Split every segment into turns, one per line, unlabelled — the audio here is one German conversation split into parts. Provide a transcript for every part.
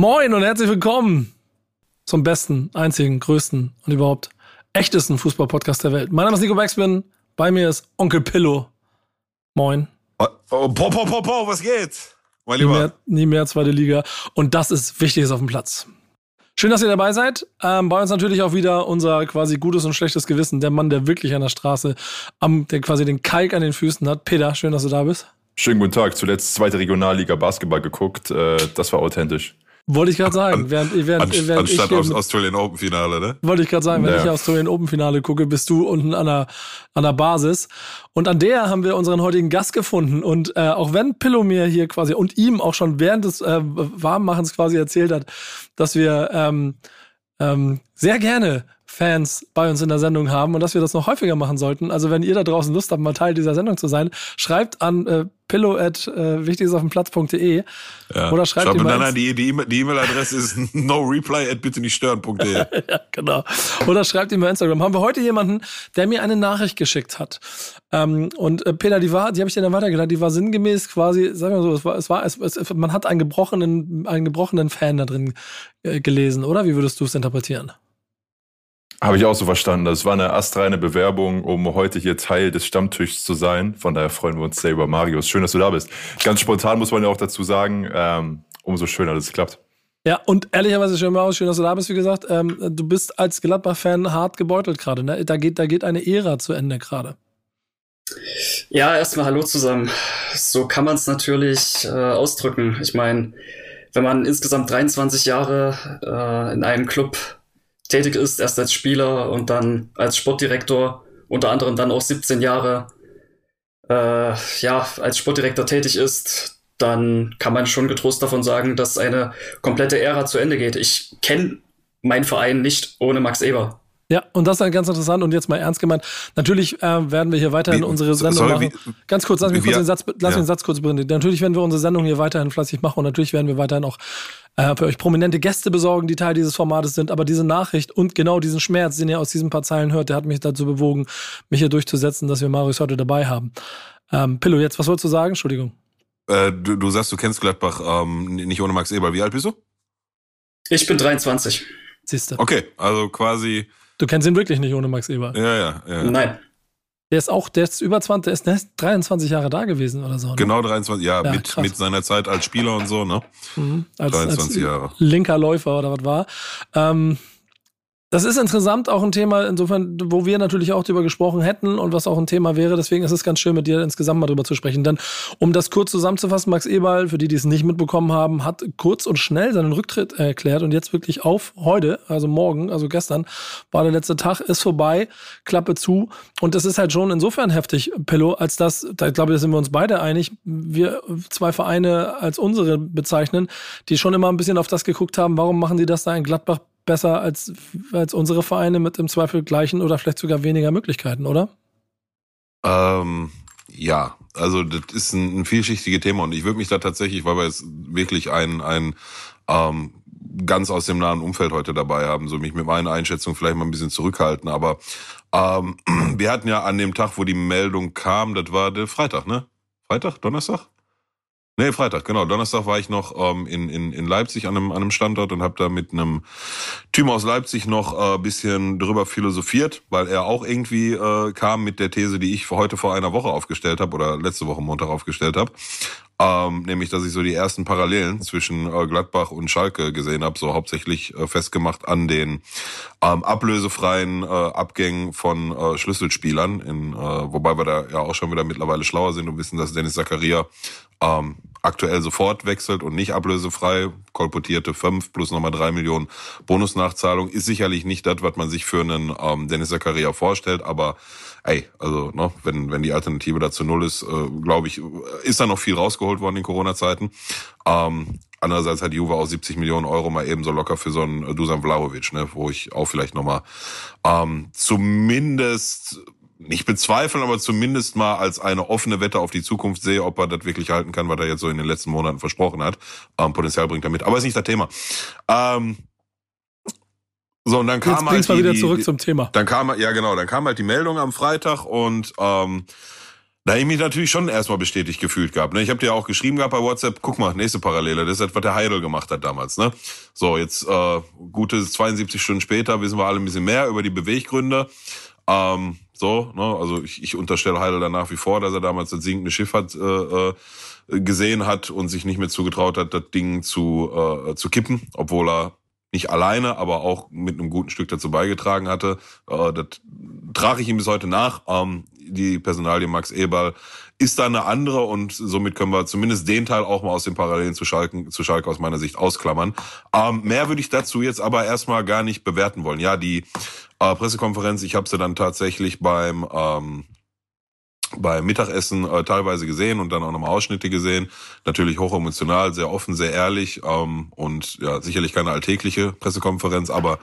Moin und herzlich willkommen zum besten, einzigen, größten und überhaupt echtesten Fußball-Podcast der Welt. Mein Name ist Nico Backspin, bei mir ist Onkel Pillow. Moin.
Oh, oh, po, po, po, po, was geht?
Mein Lieber. Nie mehr, nie mehr zweite Liga. Und das ist Wichtiges auf dem Platz. Schön, dass ihr dabei seid. Ähm, bei uns natürlich auch wieder unser quasi gutes und schlechtes Gewissen. Der Mann, der wirklich an der Straße, am, der quasi den Kalk an den Füßen hat. Peter, schön, dass du da bist.
Schönen guten Tag. Zuletzt zweite Regionalliga Basketball geguckt. Äh, das war authentisch.
Wollte ich gerade sagen. Während, während,
Anst
während
anstatt aus Australian Open Finale, ne?
Wollte ich gerade sagen, wenn ja. ich Australian Open Finale gucke, bist du unten an der, an der Basis. Und an der haben wir unseren heutigen Gast gefunden. Und äh, auch wenn Pillow mir hier quasi und ihm auch schon während des äh, Warmmachens quasi erzählt hat, dass wir ähm, ähm, sehr gerne Fans bei uns in der Sendung haben und dass wir das noch häufiger machen sollten. Also wenn ihr da draußen Lust habt, mal Teil dieser Sendung zu sein, schreibt an äh, pillow at äh, wichtigesaufdemplatz.de
ja. oder schreibt, mir nein, nein, die die E-Mail-Adresse ist no reply at bitte nicht stören.de.
ja, genau. Oder schreibt ihm bei Instagram. Haben wir heute jemanden, der mir eine Nachricht geschickt hat. Ähm, und äh, Peter, die war, die habe ich dir dann weitergeleitet, die war sinngemäß quasi, sagen wir so, es war, es war, es, es, man hat einen gebrochenen, einen gebrochenen Fan da drin äh, gelesen, oder? Wie würdest du es interpretieren?
Habe ich auch so verstanden. Das war eine astreine Bewerbung, um heute hier Teil des Stammtischs zu sein. Von daher freuen wir uns sehr über Marius. Schön, dass du da bist. Ganz spontan muss man ja auch dazu sagen, ähm, umso schöner, dass es klappt.
Ja, und ehrlicherweise schön, Marius, schön, dass du da bist. Wie gesagt, ähm, du bist als Gladbach-Fan hart gebeutelt gerade. Ne? Da, geht, da geht eine Ära zu Ende gerade.
Ja, erstmal Hallo zusammen. So kann man es natürlich äh, ausdrücken. Ich meine, wenn man insgesamt 23 Jahre äh, in einem Club tätig ist, erst als Spieler und dann als Sportdirektor, unter anderem dann auch 17 Jahre äh, ja, als Sportdirektor tätig ist, dann kann man schon getrost davon sagen, dass eine komplette Ära zu Ende geht. Ich kenne meinen Verein nicht ohne Max Eber.
Ja, und das ist halt ganz interessant und jetzt mal ernst gemeint. Natürlich äh, werden wir hier weiterhin wie, unsere Sendung sorry, machen. Wie, ganz kurz, lass mich kurz den Satz, lass ja. mich den Satz kurz beenden. Natürlich werden wir unsere Sendung hier weiterhin fleißig machen und natürlich werden wir weiterhin auch äh, für euch prominente Gäste besorgen, die Teil dieses Formates sind. Aber diese Nachricht und genau diesen Schmerz, den ihr aus diesen paar Zeilen hört, der hat mich dazu bewogen, mich hier durchzusetzen, dass wir Marius heute dabei haben. Ähm, Pillow, jetzt, was wolltest du sagen? Entschuldigung.
Äh, du, du sagst, du kennst Gladbach ähm, nicht ohne Max Eberl. Wie alt bist du?
Ich bin 23.
Siehst du. Okay, also quasi
Du kennst ihn wirklich nicht ohne Max Eber.
Ja, ja, ja.
Nein.
Der ist auch, der ist über 20, der ist, der ist 23 Jahre da gewesen oder so. Ne?
Genau 23, ja, ja mit, mit seiner Zeit als Spieler und so, ne?
Mhm, als, 23 als Jahre. Linker Läufer oder was war. Ähm, das ist insgesamt auch ein Thema, insofern, wo wir natürlich auch drüber gesprochen hätten und was auch ein Thema wäre. Deswegen ist es ganz schön, mit dir insgesamt mal drüber zu sprechen. Denn um das kurz zusammenzufassen, Max Eberl, für die, die es nicht mitbekommen haben, hat kurz und schnell seinen Rücktritt erklärt und jetzt wirklich auf heute, also morgen, also gestern, war der letzte Tag, ist vorbei, Klappe zu. Und das ist halt schon insofern heftig, Pillow, als dass, da glaube ich, da sind wir uns beide einig, wir zwei Vereine als unsere bezeichnen, die schon immer ein bisschen auf das geguckt haben, warum machen die das da in Gladbach besser als, als unsere Vereine mit im Zweifel gleichen oder vielleicht sogar weniger Möglichkeiten, oder?
Ähm, ja, also das ist ein, ein vielschichtiges Thema und ich würde mich da tatsächlich, weil wir jetzt wirklich ein, ein ähm, ganz aus dem nahen Umfeld heute dabei haben, so mich mit meiner Einschätzung vielleicht mal ein bisschen zurückhalten. Aber ähm, wir hatten ja an dem Tag, wo die Meldung kam, das war der Freitag, ne? Freitag, Donnerstag? Nee, Freitag, genau. Donnerstag war ich noch ähm, in, in, in Leipzig an einem, an einem Standort und habe da mit einem Typ aus Leipzig noch äh, bisschen drüber philosophiert, weil er auch irgendwie äh, kam mit der These, die ich heute vor einer Woche aufgestellt habe oder letzte Woche Montag aufgestellt habe. Ähm, nämlich, dass ich so die ersten Parallelen zwischen äh, Gladbach und Schalke gesehen habe, so hauptsächlich äh, festgemacht an den ähm, ablösefreien äh, Abgängen von äh, Schlüsselspielern, in, äh, wobei wir da ja auch schon wieder mittlerweile schlauer sind und wissen, dass Dennis Zakaria ähm, aktuell sofort wechselt und nicht ablösefrei, kolportierte fünf plus nochmal drei Millionen Bonusnachzahlung, ist sicherlich nicht das, was man sich für einen ähm, Dennis Zakaria vorstellt, aber ey, also ne, wenn, wenn die Alternative dazu null ist, äh, glaube ich, ist da noch viel rausgeholt worden in Corona-Zeiten. Ähm, Andererseits hat Juve auch 70 Millionen Euro mal eben so locker für so einen Dusan Vlahovic, ne, wo ich auch vielleicht nochmal ähm, zumindest nicht bezweifeln, aber zumindest mal als eine offene Wette auf die Zukunft sehe, ob er das wirklich halten kann, was er jetzt so in den letzten Monaten versprochen hat. Ähm, Potenzial bringt er mit. Aber ist nicht das Thema. Ähm, so, und dann kam
jetzt halt. Die, wieder zurück die, zum Thema.
Dann kam, ja genau, dann kam halt die Meldung am Freitag und ähm, da habe ich mich natürlich schon erstmal bestätigt gefühlt gehabt. Ne? Ich habe dir auch geschrieben gehabt bei WhatsApp, guck mal, nächste Parallele, das ist das, was der Heidel gemacht hat damals. Ne? So, jetzt äh, gute 72 Stunden später wissen wir alle ein bisschen mehr über die Beweggründe. Ähm, so, ne? also ich, ich unterstelle Heidel dann nach wie vor, dass er damals das sinkende Schiff hat, äh, äh, gesehen hat und sich nicht mehr zugetraut hat, das Ding zu, äh, zu kippen, obwohl er nicht alleine, aber auch mit einem guten Stück dazu beigetragen hatte. Äh, das trage ich ihm bis heute nach. Ähm, die Personalie Max Eberl ist da eine andere und somit können wir zumindest den Teil auch mal aus den Parallelen zu Schalke, zu Schalke aus meiner Sicht ausklammern. Ähm, mehr würde ich dazu jetzt aber erstmal gar nicht bewerten wollen. Ja, die Pressekonferenz, ich habe sie dann tatsächlich beim ähm, beim Mittagessen äh, teilweise gesehen und dann auch nochmal Ausschnitte gesehen. Natürlich hochemotional, sehr offen, sehr ehrlich ähm, und ja, sicherlich keine alltägliche Pressekonferenz. Aber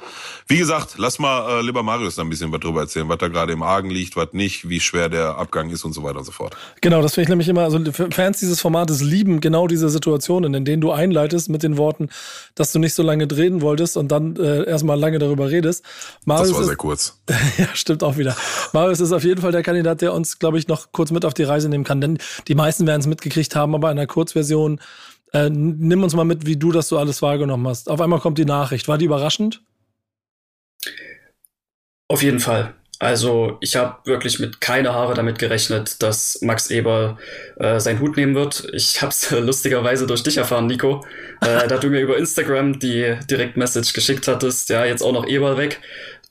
wie gesagt, lass mal äh, lieber Marius da ein bisschen was drüber erzählen, was da gerade im Argen liegt, was nicht, wie schwer der Abgang ist und so weiter und so fort.
Genau, das finde ich nämlich immer, also Fans dieses Formates lieben genau diese Situationen, in denen du einleitest mit den Worten, dass du nicht so lange drehen wolltest und dann äh, erstmal lange darüber redest.
Marius das war sehr kurz.
ja, stimmt auch wieder. Marius ist auf jeden Fall der Kandidat, der uns, glaube ich, noch noch kurz mit auf die Reise nehmen kann. Denn die meisten werden es mitgekriegt haben, aber in der Kurzversion, äh, nimm uns mal mit, wie du das so alles wahrgenommen hast. Auf einmal kommt die Nachricht. War die überraschend?
Auf jeden Fall. Also ich habe wirklich mit keine Haare damit gerechnet, dass Max Eber äh, seinen Hut nehmen wird. Ich habe es lustigerweise durch dich erfahren, Nico, äh, da du mir über Instagram die Direktmessage geschickt hattest. Ja, jetzt auch noch Eber weg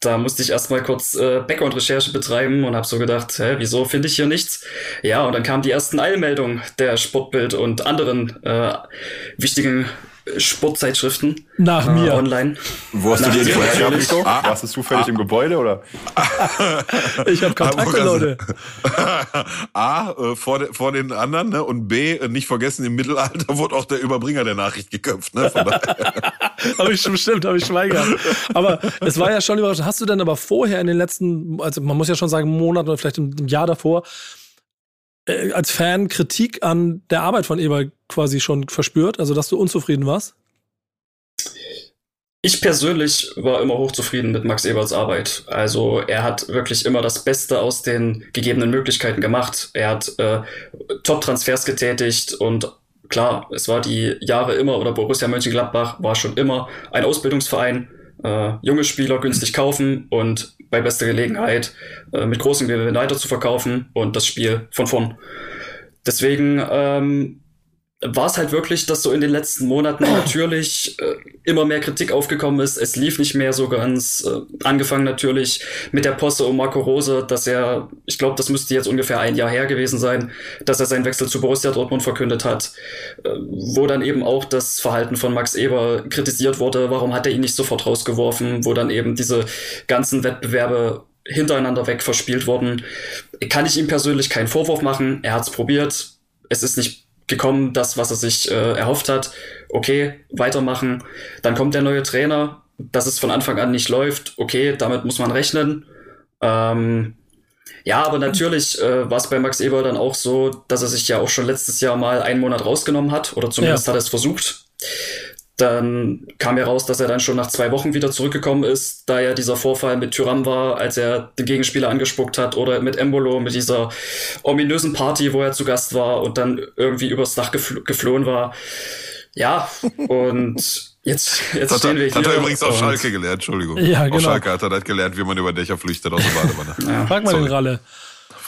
da musste ich erstmal kurz äh, Background-Recherche betreiben und habe so gedacht, hä, wieso finde ich hier nichts? Ja, und dann kamen die ersten Eilmeldungen der Sportbild und anderen äh, wichtigen Sportzeitschriften.
Nach äh, mir.
Online.
Wo hast Nach du die vorher Nico? Ah, Warst du zufällig ah, im Gebäude oder?
ich habe Kontakte, Leute.
A, äh, vor, de, vor den anderen ne? und B, äh, nicht vergessen, im Mittelalter wurde auch der Überbringer der Nachricht geköpft. Ne?
habe ich schon bestimmt, habe ich Schweiger. Aber es war ja schon überraschend. Hast du denn aber vorher in den letzten, also man muss ja schon sagen, Monat oder vielleicht im Jahr davor, äh, als Fan Kritik an der Arbeit von Eber quasi schon verspürt? Also, dass du unzufrieden warst?
Ich persönlich war immer hochzufrieden mit Max Eberts Arbeit. Also er hat wirklich immer das Beste aus den gegebenen Möglichkeiten gemacht. Er hat äh, Top-Transfers getätigt und klar, es war die Jahre immer, oder Borussia Mönchengladbach war schon immer ein Ausbildungsverein. Äh, junge Spieler günstig kaufen und bei bester Gelegenheit äh, mit großem Gewinn weiter zu verkaufen und das Spiel von vorn. Deswegen ähm, war es halt wirklich, dass so in den letzten Monaten natürlich äh, immer mehr Kritik aufgekommen ist. Es lief nicht mehr so ganz. Äh, angefangen natürlich mit der Posse um Marco Rose, dass er, ich glaube, das müsste jetzt ungefähr ein Jahr her gewesen sein, dass er seinen Wechsel zu Borussia Dortmund verkündet hat, äh, wo dann eben auch das Verhalten von Max Eber kritisiert wurde. Warum hat er ihn nicht sofort rausgeworfen? Wo dann eben diese ganzen Wettbewerbe hintereinander weg verspielt wurden. Kann ich ihm persönlich keinen Vorwurf machen. Er hat es probiert. Es ist nicht gekommen, das, was er sich äh, erhofft hat. Okay, weitermachen. Dann kommt der neue Trainer, dass es von Anfang an nicht läuft. Okay, damit muss man rechnen. Ähm, ja, aber natürlich äh, war es bei Max Eber dann auch so, dass er sich ja auch schon letztes Jahr mal einen Monat rausgenommen hat, oder zumindest ja. hat er es versucht. Dann kam ja raus, dass er dann schon nach zwei Wochen wieder zurückgekommen ist, da ja dieser Vorfall mit Tyram war, als er den Gegenspieler angespuckt hat, oder mit Embolo, mit dieser ominösen Party, wo er zu Gast war und dann irgendwie übers Dach gefl geflohen war. Ja, und jetzt, jetzt
das
stehen
wir
hier.
Hat er übrigens auf Schalke gelernt, Entschuldigung.
Ja, genau. Auf
Schalke hat er das gelernt, wie man über Dächer flüchtet aus der Badewanne.
ja. Frag mal Sorry. den Ralle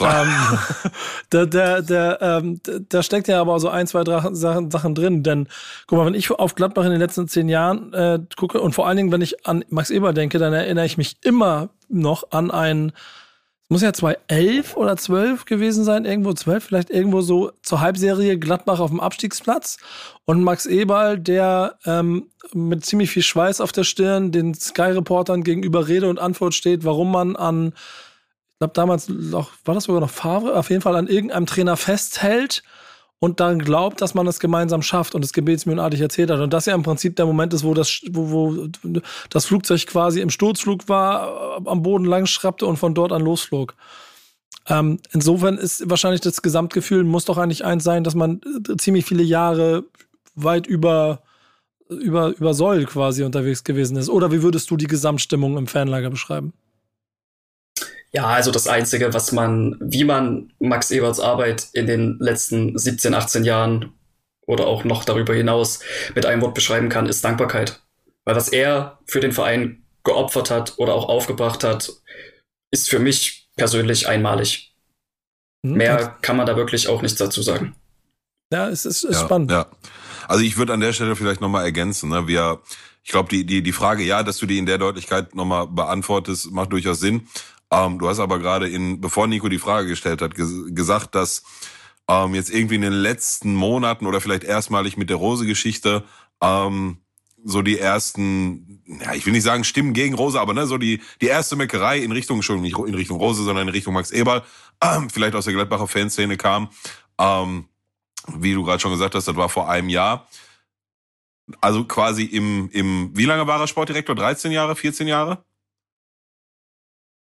ähm, da, da, da, ähm, da steckt ja aber so ein, zwei Sachen, Sachen drin. Denn guck mal, wenn ich auf Gladbach in den letzten zehn Jahren äh, gucke und vor allen Dingen, wenn ich an Max Eber denke, dann erinnere ich mich immer noch an ein, es muss ja 2011 oder 12 gewesen sein, irgendwo 12, vielleicht irgendwo so zur Halbserie Gladbach auf dem Abstiegsplatz. Und Max Eberl, der ähm, mit ziemlich viel Schweiß auf der Stirn den Sky-Reportern gegenüber Rede und Antwort steht, warum man an glaube damals noch, war das sogar noch Favre, auf jeden Fall an irgendeinem Trainer festhält und dann glaubt, dass man es gemeinsam schafft und es gebetsmühlenartig erzählt hat. Und das ja im Prinzip der Moment ist, wo das, wo, wo das Flugzeug quasi im Sturzflug war, am Boden lang schrappte und von dort an losflog. Ähm, insofern ist wahrscheinlich das Gesamtgefühl, muss doch eigentlich eins sein, dass man äh, ziemlich viele Jahre weit über, über, über Soll quasi unterwegs gewesen ist. Oder wie würdest du die Gesamtstimmung im Fanlager beschreiben?
Ja, also das Einzige, was man, wie man Max Eberts Arbeit in den letzten 17, 18 Jahren oder auch noch darüber hinaus mit einem Wort beschreiben kann, ist Dankbarkeit. Weil was er für den Verein geopfert hat oder auch aufgebracht hat, ist für mich persönlich einmalig. Hm, Mehr kann man da wirklich auch nichts dazu sagen.
Ja, es ist, ist
ja,
spannend.
Ja. Also ich würde an der Stelle vielleicht nochmal ergänzen. Ne? Wir, ich glaube, die, die, die Frage, ja, dass du die in der Deutlichkeit nochmal beantwortest, macht durchaus Sinn. Ähm, du hast aber gerade in, bevor Nico die Frage gestellt hat, ges gesagt, dass ähm, jetzt irgendwie in den letzten Monaten oder vielleicht erstmalig mit der Rose-Geschichte ähm, so die ersten, ja, ich will nicht sagen Stimmen gegen Rose, aber ne, so die, die erste Meckerei in Richtung, schon nicht in Richtung Rose, sondern in Richtung Max Eberl, ähm, vielleicht aus der Gladbacher Fanszene kam. Ähm, wie du gerade schon gesagt hast, das war vor einem Jahr. Also quasi im, im, wie lange war er Sportdirektor? 13 Jahre, 14 Jahre?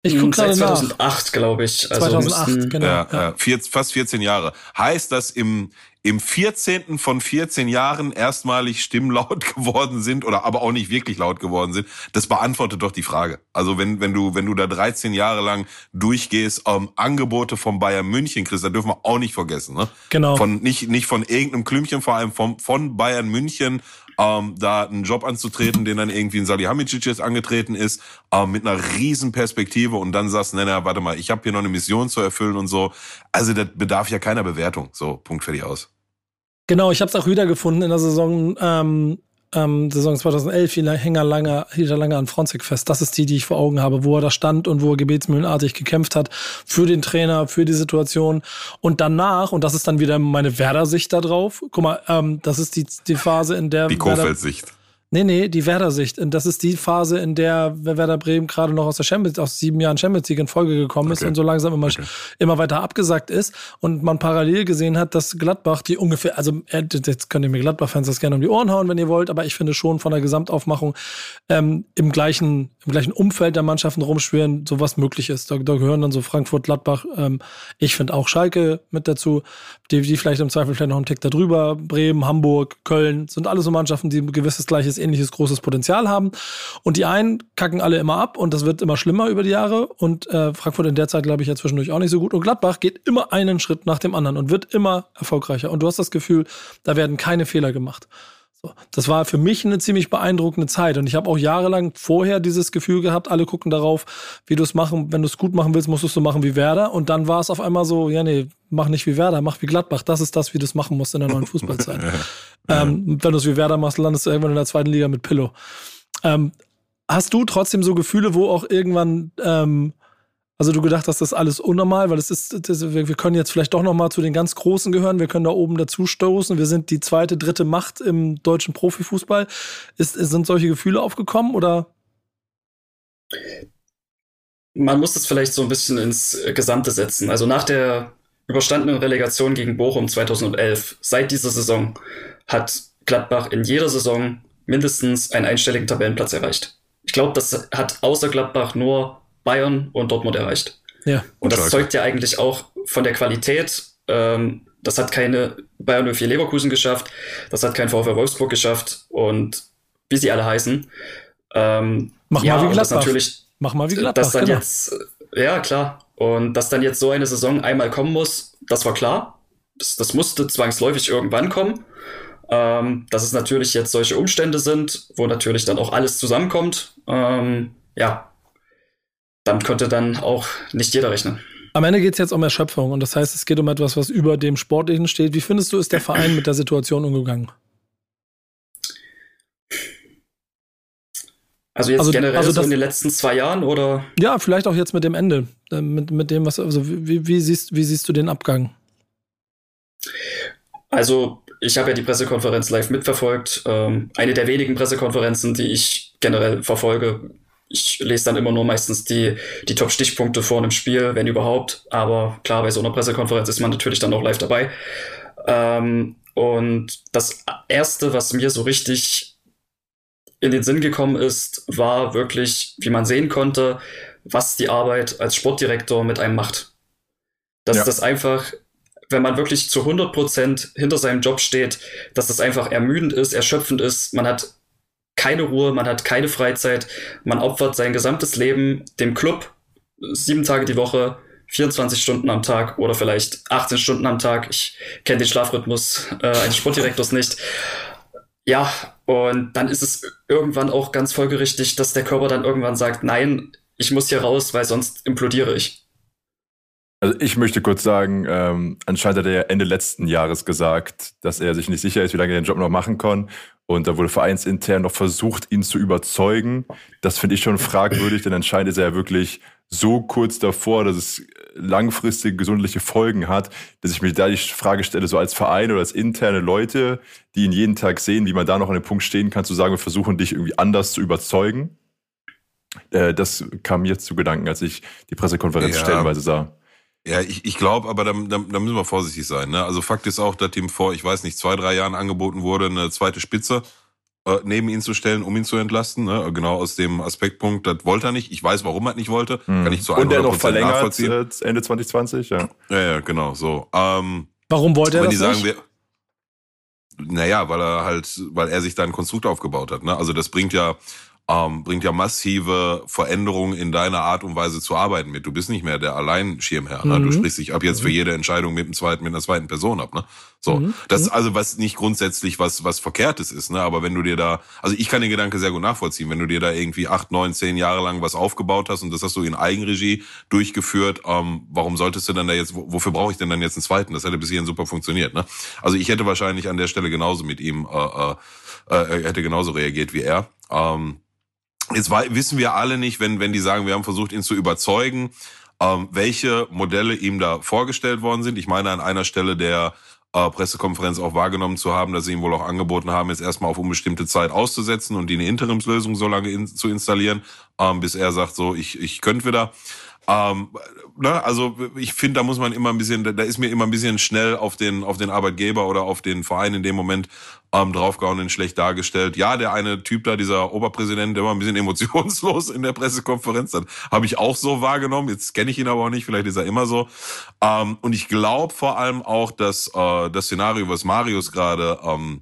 Ich gucke gerade 2008, glaube ich.
Also 2008, müssten, genau.
Ja, ja. Vier, fast 14 Jahre. Heißt, dass im, im 14. von 14 Jahren erstmalig Stimmen laut geworden sind oder aber auch nicht wirklich laut geworden sind, das beantwortet doch die Frage. Also wenn, wenn du, wenn du da 13 Jahre lang durchgehst, ähm, Angebote von Bayern München kriegst, da dürfen wir auch nicht vergessen, ne?
Genau.
Von, nicht, nicht von irgendeinem Klümpchen, vor allem vom, von Bayern München ähm, da einen Job anzutreten, den dann irgendwie ein Salihamidzic jetzt angetreten ist, ähm, mit einer riesen Perspektive und dann sagst, nee, warte mal, ich habe hier noch eine Mission zu erfüllen und so. Also das bedarf ja keiner Bewertung. So, Punkt fertig aus.
Genau, ich habe es auch wiedergefunden in der Saison ähm, ähm, Saison 2011 hielt er lange, hielt er lange an Fronzek fest. Das ist die, die ich vor Augen habe, wo er da stand und wo er gebetsmühlenartig gekämpft hat für den Trainer, für die Situation. Und danach, und das ist dann wieder meine Werder-Sicht da drauf, guck mal, ähm, das ist die, die Phase, in der.
Die Kofeld-Sicht.
Nee, nee, die Werder-Sicht. Und das ist die Phase, in der Werder Bremen gerade noch aus der Champions, aus sieben Jahren Champions League in Folge gekommen okay. ist und so langsam immer, okay. immer weiter abgesagt ist. Und man parallel gesehen hat, dass Gladbach die ungefähr, also äh, jetzt könnt ihr mir Gladbach-Fans das gerne um die Ohren hauen, wenn ihr wollt, aber ich finde schon von der Gesamtaufmachung ähm, im gleichen, im gleichen Umfeld der Mannschaften rumschwirren, sowas möglich ist. Da, da gehören dann so Frankfurt, Gladbach, ähm, ich finde auch Schalke mit dazu, die, die vielleicht im Zweifel vielleicht noch einen Tick darüber, Bremen, Hamburg, Köln, sind alles so Mannschaften, die ein gewisses gleiches ähnliches großes Potenzial haben. Und die einen kacken alle immer ab und das wird immer schlimmer über die Jahre. Und äh, Frankfurt in der Zeit, glaube ich, ja zwischendurch auch nicht so gut. Und Gladbach geht immer einen Schritt nach dem anderen und wird immer erfolgreicher. Und du hast das Gefühl, da werden keine Fehler gemacht. Das war für mich eine ziemlich beeindruckende Zeit. Und ich habe auch jahrelang vorher dieses Gefühl gehabt, alle gucken darauf, wie du es machen, wenn du es gut machen willst, musst du es so machen wie Werder. Und dann war es auf einmal so, ja, nee, mach nicht wie Werder, mach wie Gladbach. Das ist das, wie du es machen musst in der neuen Fußballzeit. ähm, wenn du es wie Werder machst, landest du irgendwann in der zweiten Liga mit Pillow. Ähm, hast du trotzdem so Gefühle, wo auch irgendwann ähm, also du gedacht hast, das ist alles unnormal, weil es ist, das, wir können jetzt vielleicht doch noch mal zu den ganz Großen gehören. Wir können da oben dazu stoßen. Wir sind die zweite, dritte Macht im deutschen Profifußball. Ist, sind solche Gefühle aufgekommen oder?
Man muss das vielleicht so ein bisschen ins Gesamte setzen. Also nach der überstandenen Relegation gegen Bochum 2011, seit dieser Saison, hat Gladbach in jeder Saison mindestens einen einstelligen Tabellenplatz erreicht. Ich glaube, das hat außer Gladbach nur Bayern und Dortmund erreicht.
Ja.
Und das zeugt ja eigentlich auch von der Qualität. Ähm, das hat keine Bayern 04 Leverkusen geschafft, das hat kein VfL Wolfsburg geschafft und wie sie alle heißen. Ähm,
Mach ja, mal wie Gladbach. Natürlich,
Mach mal wie Gladbach. Dass dann genau. jetzt, ja klar. Und dass dann jetzt so eine Saison einmal kommen muss, das war klar. Das, das musste zwangsläufig irgendwann kommen. Ähm, dass es natürlich jetzt solche Umstände sind, wo natürlich dann auch alles zusammenkommt. Ähm, ja, damit konnte dann auch nicht jeder rechnen.
Am Ende geht es jetzt um Erschöpfung und das heißt, es geht um etwas, was über dem Sportlichen steht. Wie findest du, ist der Verein mit der Situation umgegangen?
Also jetzt also, generell also so in den letzten zwei Jahren oder?
Ja, vielleicht auch jetzt mit dem Ende. Äh, mit, mit dem, was, also wie, wie, siehst, wie siehst du den Abgang?
Also, ich habe ja die Pressekonferenz live mitverfolgt. Ähm, eine der wenigen Pressekonferenzen, die ich generell verfolge, ich lese dann immer nur meistens die, die Top-Stichpunkte vor einem Spiel, wenn überhaupt. Aber klar, bei so einer Pressekonferenz ist man natürlich dann auch live dabei. Ähm, und das erste, was mir so richtig in den Sinn gekommen ist, war wirklich, wie man sehen konnte, was die Arbeit als Sportdirektor mit einem macht. Dass ja. das einfach, wenn man wirklich zu 100 Prozent hinter seinem Job steht, dass das einfach ermüdend ist, erschöpfend ist. Man hat keine Ruhe, man hat keine Freizeit, man opfert sein gesamtes Leben dem Club, sieben Tage die Woche, 24 Stunden am Tag oder vielleicht 18 Stunden am Tag. Ich kenne den Schlafrhythmus äh, eines Sportdirektors nicht. Ja, und dann ist es irgendwann auch ganz folgerichtig, dass der Körper dann irgendwann sagt, nein, ich muss hier raus, weil sonst implodiere ich.
Also ich möchte kurz sagen, ähm, anscheinend hat er ja Ende letzten Jahres gesagt, dass er sich nicht sicher ist, wie lange er den Job noch machen kann. Und da wurde vereinsintern noch versucht, ihn zu überzeugen. Das finde ich schon fragwürdig, denn anscheinend ist er ja wirklich so kurz davor, dass es langfristige gesundliche Folgen hat, dass ich mir da die Frage stelle, so als Verein oder als interne Leute, die ihn jeden Tag sehen, wie man da noch an dem Punkt stehen kann, zu sagen, wir versuchen dich irgendwie anders zu überzeugen. Äh, das kam mir zu Gedanken, als ich die Pressekonferenz ja. stellenweise sah.
Ja, ich, ich glaube, aber da, da, da müssen wir vorsichtig sein. Ne? Also Fakt ist auch, dass ihm vor, ich weiß nicht, zwei, drei Jahren angeboten wurde, eine zweite Spitze äh, neben ihn zu stellen, um ihn zu entlasten. Ne? Genau aus dem Aspektpunkt, das wollte er nicht. Ich weiß, warum er nicht wollte.
Hm. Kann ich zu 100% Und er noch verlängert äh, Ende 2020, ja.
Ja, ja, genau, so. Ähm,
warum wollte er
das
die
sagen, nicht? Wir, naja, weil er halt, weil er sich da ein Konstrukt aufgebaut hat. Ne? Also das bringt ja ähm, bringt ja massive Veränderungen in deiner Art und Weise zu arbeiten mit. Du bist nicht mehr der Alleinschirmherr. Ne? Du mhm. sprichst dich ab jetzt für mhm. jede Entscheidung mit dem zweiten, mit einer zweiten Person ab. Ne? So, mhm. das ist also was nicht grundsätzlich was was Verkehrtes ist. Ne? Aber wenn du dir da, also ich kann den Gedanke sehr gut nachvollziehen, wenn du dir da irgendwie acht, neun, zehn Jahre lang was aufgebaut hast und das hast du in Eigenregie durchgeführt, ähm, warum solltest du dann da jetzt, wofür brauche ich denn dann jetzt einen zweiten? Das hätte bis hierhin super funktioniert. Ne? Also ich hätte wahrscheinlich an der Stelle genauso mit ihm äh, äh, äh, hätte genauso reagiert wie er. Ähm, Jetzt wissen wir alle nicht, wenn, wenn die sagen, wir haben versucht, ihn zu überzeugen, ähm, welche Modelle ihm da vorgestellt worden sind. Ich meine, an einer Stelle der äh, Pressekonferenz auch wahrgenommen zu haben, dass sie ihm wohl auch angeboten haben, jetzt erstmal auf unbestimmte Zeit auszusetzen und die eine Interimslösung so lange in, zu installieren, ähm, bis er sagt, so, ich, ich könnte wieder. Ähm, ne, also ich finde, da muss man immer ein bisschen, da ist mir immer ein bisschen schnell auf den, auf den Arbeitgeber oder auf den Verein in dem Moment ähm, draufgehauen und schlecht dargestellt. Ja, der eine Typ da, dieser Oberpräsident, der war ein bisschen emotionslos in der Pressekonferenz. Das habe ich auch so wahrgenommen. Jetzt kenne ich ihn aber auch nicht, vielleicht ist er immer so. Ähm, und ich glaube vor allem auch, dass äh, das Szenario, was Marius gerade ähm,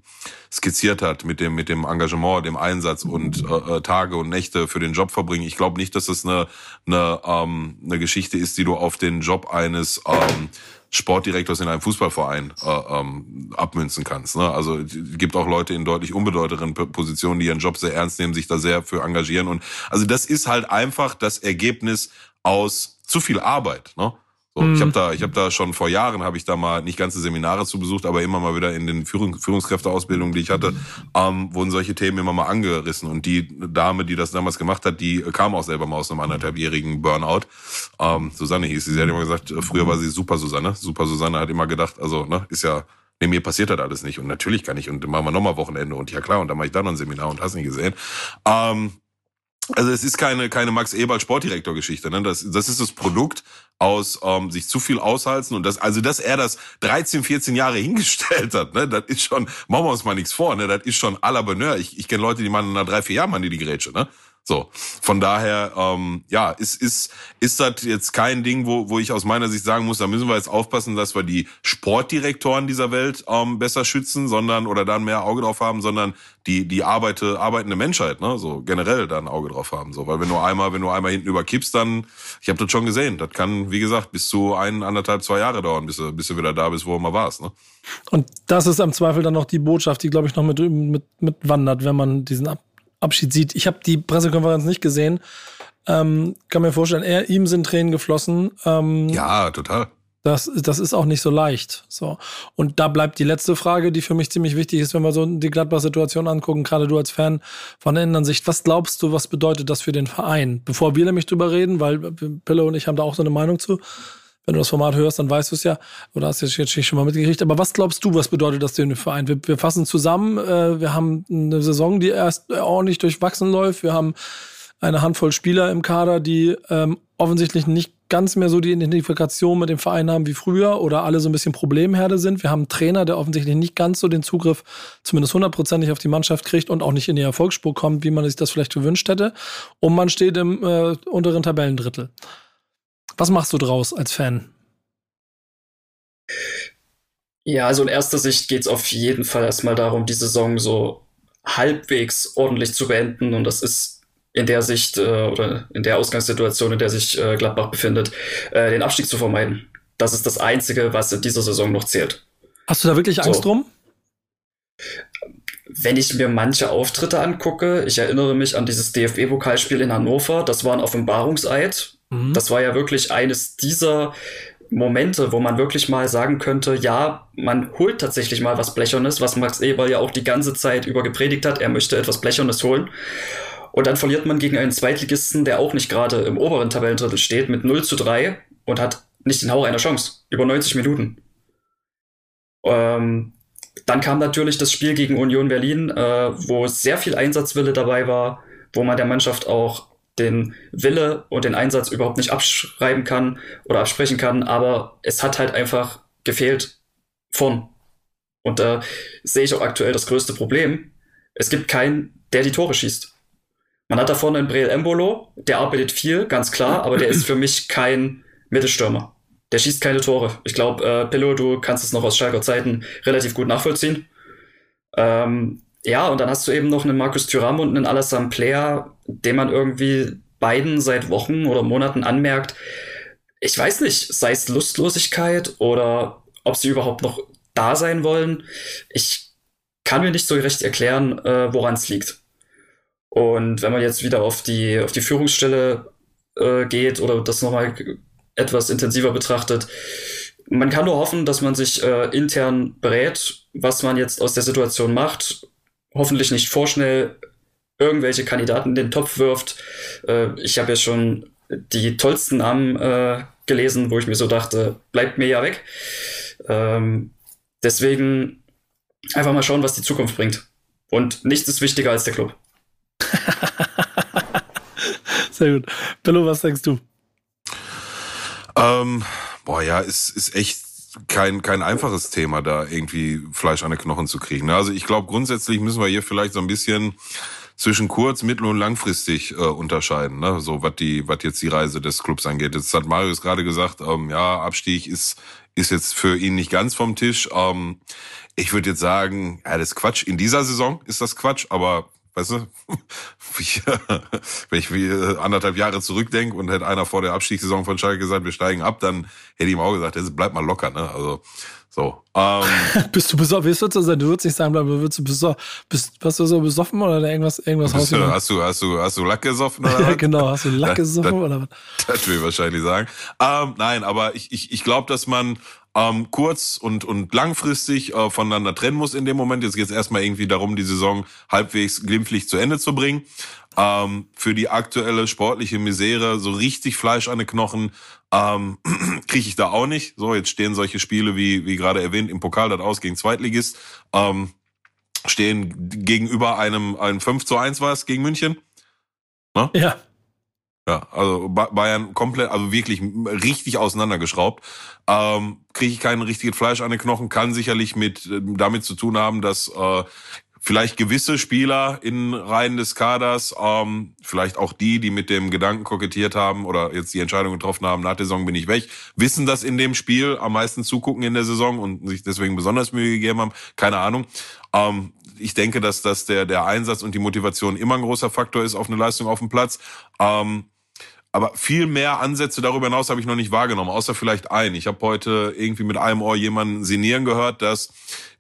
skizziert hat mit dem mit dem Engagement, dem Einsatz und äh, äh Tage und Nächte für den Job verbringen. Ich glaube nicht, dass es eine eine, ähm, eine Geschichte ist, die du auf den Job eines ähm, Sportdirektors in einem Fußballverein äh, ähm, abmünzen kannst. Ne? Also es gibt auch Leute in deutlich unbedeutenderen Positionen, die ihren Job sehr ernst nehmen, sich da sehr für engagieren. Und also das ist halt einfach das Ergebnis aus zu viel Arbeit. Ne? So, mhm. Ich habe da, ich habe da schon vor Jahren habe ich da mal nicht ganze Seminare zu besucht, aber immer mal wieder in den Führung, Führungskräfteausbildungen, die ich hatte, ähm, wurden solche Themen immer mal angerissen. Und die Dame, die das damals gemacht hat, die kam auch selber mal aus einem anderthalbjährigen Burnout. Ähm, Susanne hieß sie. Sie hat immer gesagt, äh, früher war sie super Susanne. Super Susanne hat immer gedacht, also ne, ist ja Nee, mir passiert das alles nicht. Und natürlich kann ich. Und dann machen wir nochmal Wochenende. Und ja klar, und dann mache ich da noch ein Seminar und hast nicht gesehen. Ähm, also es ist keine, keine Max Eberl Sportdirektor-Geschichte. Ne? Das, das ist das Produkt aus ähm, sich zu viel aushalten und das, also dass er das 13, 14 Jahre hingestellt hat, ne, das ist schon, machen wir uns mal nichts vor, ne, das ist schon à la Bonheur. Ich, ich kenne Leute, die machen nach drei, vier Jahren die, die Grätsche, ne? So, von daher, ähm, ja, ist, ist, ist das jetzt kein Ding, wo, wo ich aus meiner Sicht sagen muss, da müssen wir jetzt aufpassen, dass wir die Sportdirektoren dieser Welt ähm, besser schützen, sondern oder dann mehr Auge drauf haben, sondern die, die arbeite, arbeitende Menschheit, ne, so generell da ein Auge drauf haben. So, weil wenn du einmal, wenn du einmal hinten überkippst, dann, ich habe das schon gesehen, das kann, wie gesagt, bis zu ein, anderthalb, zwei Jahre dauern, bis du, bis du wieder da bist, wo du mal warst. Ne?
Und das ist am Zweifel dann noch die Botschaft, die, glaube ich, noch mit, mit, mit wandert, wenn man diesen Ab Abschied sieht. Ich habe die Pressekonferenz nicht gesehen. Ähm, kann mir vorstellen, er, ihm sind Tränen geflossen. Ähm,
ja, total.
Das, das ist auch nicht so leicht. So. Und da bleibt die letzte Frage, die für mich ziemlich wichtig ist, wenn wir so die Gladbach-Situation angucken, gerade du als Fan von der anderen Sicht. Was glaubst du, was bedeutet das für den Verein? Bevor wir nämlich drüber reden, weil Pille und ich haben da auch so eine Meinung zu. Wenn du das Format hörst, dann weißt du es ja, oder hast es jetzt schon mal mitgekriegt. Aber was glaubst du, was bedeutet das für den Verein? Wir, wir fassen zusammen, äh, wir haben eine Saison, die erst ordentlich durchwachsen läuft. Wir haben eine Handvoll Spieler im Kader, die ähm, offensichtlich nicht ganz mehr so die Identifikation mit dem Verein haben wie früher oder alle so ein bisschen Problemherde sind. Wir haben einen Trainer, der offensichtlich nicht ganz so den Zugriff, zumindest hundertprozentig auf die Mannschaft kriegt und auch nicht in die Erfolgsspur kommt, wie man sich das vielleicht gewünscht hätte. Und man steht im äh, unteren Tabellendrittel. Was machst du draus als Fan?
Ja, also in erster Sicht geht es auf jeden Fall erstmal darum, die Saison so halbwegs ordentlich zu beenden. Und das ist in der Sicht äh, oder in der Ausgangssituation, in der sich äh, Gladbach befindet, äh, den Abstieg zu vermeiden. Das ist das Einzige, was in dieser Saison noch zählt.
Hast du da wirklich Angst so. drum?
Wenn ich mir manche Auftritte angucke, ich erinnere mich an dieses DFB-Pokalspiel in Hannover, das war ein Offenbarungseid. Mhm. Das war ja wirklich eines dieser Momente, wo man wirklich mal sagen könnte, ja, man holt tatsächlich mal was Blechernes, was Max Eber ja auch die ganze Zeit über gepredigt hat, er möchte etwas Blechernes holen. Und dann verliert man gegen einen Zweitligisten, der auch nicht gerade im oberen Tabellendrittel steht, mit 0 zu 3 und hat nicht den Hauch einer Chance. Über 90 Minuten. Ähm, dann kam natürlich das Spiel gegen Union Berlin, äh, wo sehr viel Einsatzwille dabei war, wo man der Mannschaft auch den Wille und den Einsatz überhaupt nicht abschreiben kann oder absprechen kann, aber es hat halt einfach gefehlt von. Und da sehe ich auch aktuell das größte Problem. Es gibt keinen, der die Tore schießt. Man hat da vorne einen Breel Embolo, der arbeitet viel, ganz klar, aber der ist für mich kein Mittelstürmer. Der schießt keine Tore. Ich glaube, äh, Pillow, du kannst es noch aus Schalker Zeiten relativ gut nachvollziehen. Ähm, ja, und dann hast du eben noch einen Markus Thuram und einen Alassane Player, dem man irgendwie beiden seit Wochen oder Monaten anmerkt, ich weiß nicht, sei es Lustlosigkeit oder ob sie überhaupt noch da sein wollen. Ich kann mir nicht so recht erklären, äh, woran es liegt. Und wenn man jetzt wieder auf die, auf die Führungsstelle äh, geht oder das nochmal etwas intensiver betrachtet, man kann nur hoffen, dass man sich äh, intern berät, was man jetzt aus der Situation macht hoffentlich nicht vorschnell irgendwelche Kandidaten in den Topf wirft. Äh, ich habe ja schon die tollsten Namen äh, gelesen, wo ich mir so dachte, bleibt mir ja weg. Ähm, deswegen einfach mal schauen, was die Zukunft bringt. Und nichts ist wichtiger als der Club.
Sehr gut. Bello, was denkst du?
Ähm, boah, ja, ist, ist echt kein, kein einfaches Thema, da irgendwie Fleisch an den Knochen zu kriegen. Also ich glaube, grundsätzlich müssen wir hier vielleicht so ein bisschen zwischen kurz-, mittel- und langfristig äh, unterscheiden, ne? so was die, was jetzt die Reise des Clubs angeht. Jetzt hat Marius gerade gesagt, ähm, ja, Abstieg ist ist jetzt für ihn nicht ganz vom Tisch. Ähm, ich würde jetzt sagen, ja, das ist Quatsch. In dieser Saison ist das Quatsch, aber weißt du, wenn ich wie anderthalb Jahre zurückdenke und hätte einer vor der Abstiegssaison von Schalke gesagt, wir steigen ab, dann hätte ich ihm auch gesagt, bleib mal locker, ne? Also so. Ähm,
bist du besoffen? Wie würdest du sein? Du würdest nicht sagen, würdest du besoffen? Bist, bist du so besoffen oder irgendwas, irgendwas
hast du, hast du, hast du, hast du Lack gesoffen oder
Ja, genau. Hast du Lack gesoffen oder was?
Das will ich wahrscheinlich sagen. Ähm, nein, aber ich, ich, ich glaube, dass man ähm, kurz und, und langfristig äh, voneinander trennen muss in dem Moment. Jetzt geht es erstmal irgendwie darum, die Saison halbwegs glimpflich zu Ende zu bringen. Ähm, für die aktuelle sportliche Misere so richtig Fleisch an den Knochen ähm, kriege ich da auch nicht. So, jetzt stehen solche Spiele wie, wie gerade erwähnt im Pokal das aus gegen Zweitligist. Ähm, stehen gegenüber einem, einem 5 zu 1 war es gegen München.
Ne? Ja.
Ja, also Bayern komplett, also wirklich richtig auseinandergeschraubt. Ähm, Kriege ich kein richtiges Fleisch an den Knochen, kann sicherlich mit äh, damit zu tun haben, dass äh, vielleicht gewisse Spieler in Reihen des Kaders, ähm, vielleicht auch die, die mit dem Gedanken kokettiert haben oder jetzt die Entscheidung getroffen haben, nach der Saison bin ich weg, wissen das in dem Spiel am meisten zugucken in der Saison und sich deswegen besonders Mühe gegeben haben. Keine Ahnung. Ähm, ich denke, dass, dass der, der Einsatz und die Motivation immer ein großer Faktor ist auf eine Leistung auf dem Platz. Ähm, aber viel mehr Ansätze darüber hinaus habe ich noch nicht wahrgenommen, außer vielleicht ein. Ich habe heute irgendwie mit einem Ohr jemanden sinnieren gehört, dass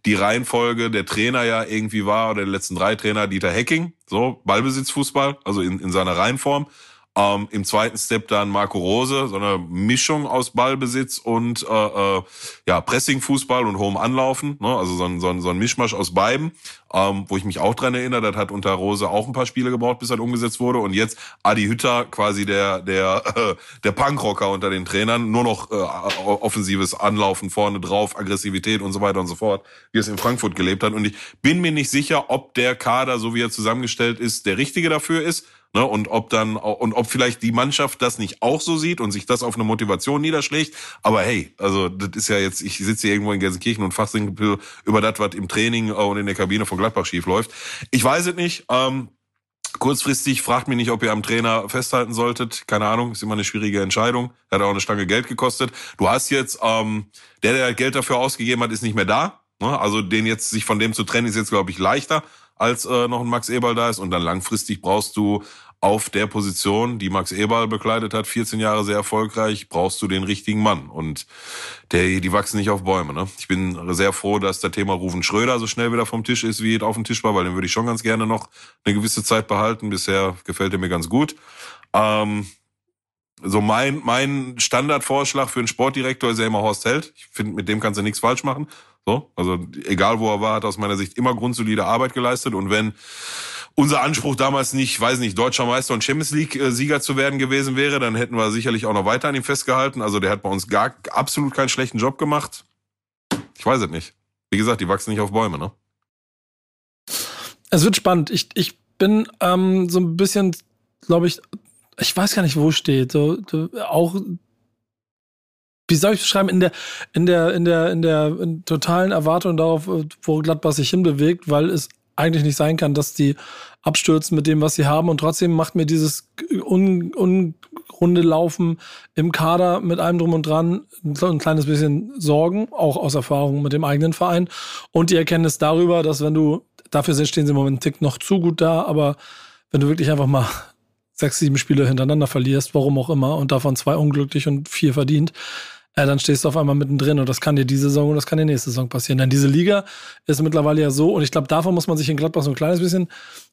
die Reihenfolge der Trainer ja irgendwie war, oder der letzten drei Trainer, Dieter Hecking, so Ballbesitzfußball, also in, in seiner Reihenform. Ähm, Im zweiten Step dann Marco Rose, so eine Mischung aus Ballbesitz und äh, äh, ja, Pressing-Fußball und hohem Anlaufen, ne? also so ein, so, ein, so ein Mischmasch aus beiden, ähm, wo ich mich auch dran erinnere, das hat unter Rose auch ein paar Spiele gebraucht, bis das umgesetzt wurde. Und jetzt Adi Hütter, quasi der der äh, der Punkrocker unter den Trainern, nur noch äh, offensives Anlaufen vorne drauf, Aggressivität und so weiter und so fort, wie es in Frankfurt gelebt hat. Und ich bin mir nicht sicher, ob der Kader, so wie er zusammengestellt ist, der richtige dafür ist, Ne, und ob dann und ob vielleicht die Mannschaft das nicht auch so sieht und sich das auf eine Motivation niederschlägt. Aber hey, also das ist ja jetzt, ich sitze hier irgendwo in Gelsenkirchen und fachsinke über das, was im Training und in der Kabine von Gladbach schief läuft. Ich weiß es nicht. Ähm, kurzfristig fragt mich nicht, ob ihr am Trainer festhalten solltet. Keine Ahnung, ist immer eine schwierige Entscheidung. Hat auch eine Stange Geld gekostet. Du hast jetzt, ähm, der, der Geld dafür ausgegeben hat, ist nicht mehr da. Ne? Also den jetzt sich von dem zu trennen, ist jetzt, glaube ich, leichter als äh, noch ein Max Eberl da ist. Und dann langfristig brauchst du auf der Position, die Max Eberl bekleidet hat, 14 Jahre sehr erfolgreich, brauchst du den richtigen Mann. Und der, die wachsen nicht auf Bäume. Ne? Ich bin sehr froh, dass der Thema Rufen Schröder so schnell wieder vom Tisch ist, wie es auf dem Tisch war, weil den würde ich schon ganz gerne noch eine gewisse Zeit behalten. Bisher gefällt er mir ganz gut. Ähm, so mein, mein Standardvorschlag für einen Sportdirektor ist ja immer Horst Held. Ich finde, mit dem kannst du nichts falsch machen. So, also egal wo er war, hat aus meiner Sicht immer grundsolide Arbeit geleistet. Und wenn unser Anspruch damals nicht, weiß nicht, deutscher Meister und Champions League äh, zu werden gewesen wäre, dann hätten wir sicherlich auch noch weiter an ihm festgehalten. Also der hat bei uns gar absolut keinen schlechten Job gemacht. Ich weiß es nicht. Wie gesagt, die wachsen nicht auf Bäume, ne?
Es wird spannend. Ich, ich bin ähm, so ein bisschen, glaube ich, ich weiß gar nicht, wo steht. So, auch wie soll ich beschreiben, in der, in der, in der, in der in totalen Erwartung darauf, wo Gladbach sich hinbewegt, weil es eigentlich nicht sein kann, dass die abstürzen mit dem, was sie haben. Und trotzdem macht mir dieses un, unrunde Laufen im Kader mit allem drum und dran ein kleines bisschen Sorgen, auch aus Erfahrung mit dem eigenen Verein. Und die Erkenntnis darüber, dass wenn du, dafür stehen sie im Moment Tick noch zu gut da, aber wenn du wirklich einfach mal sechs, sieben Spiele hintereinander verlierst, warum auch immer, und davon zwei unglücklich und vier verdient, äh, dann stehst du auf einmal mittendrin und das kann dir diese Saison und das kann dir nächste Saison passieren. Denn diese Liga ist mittlerweile ja so und ich glaube, davon muss man sich in Gladbach so ein kleines bisschen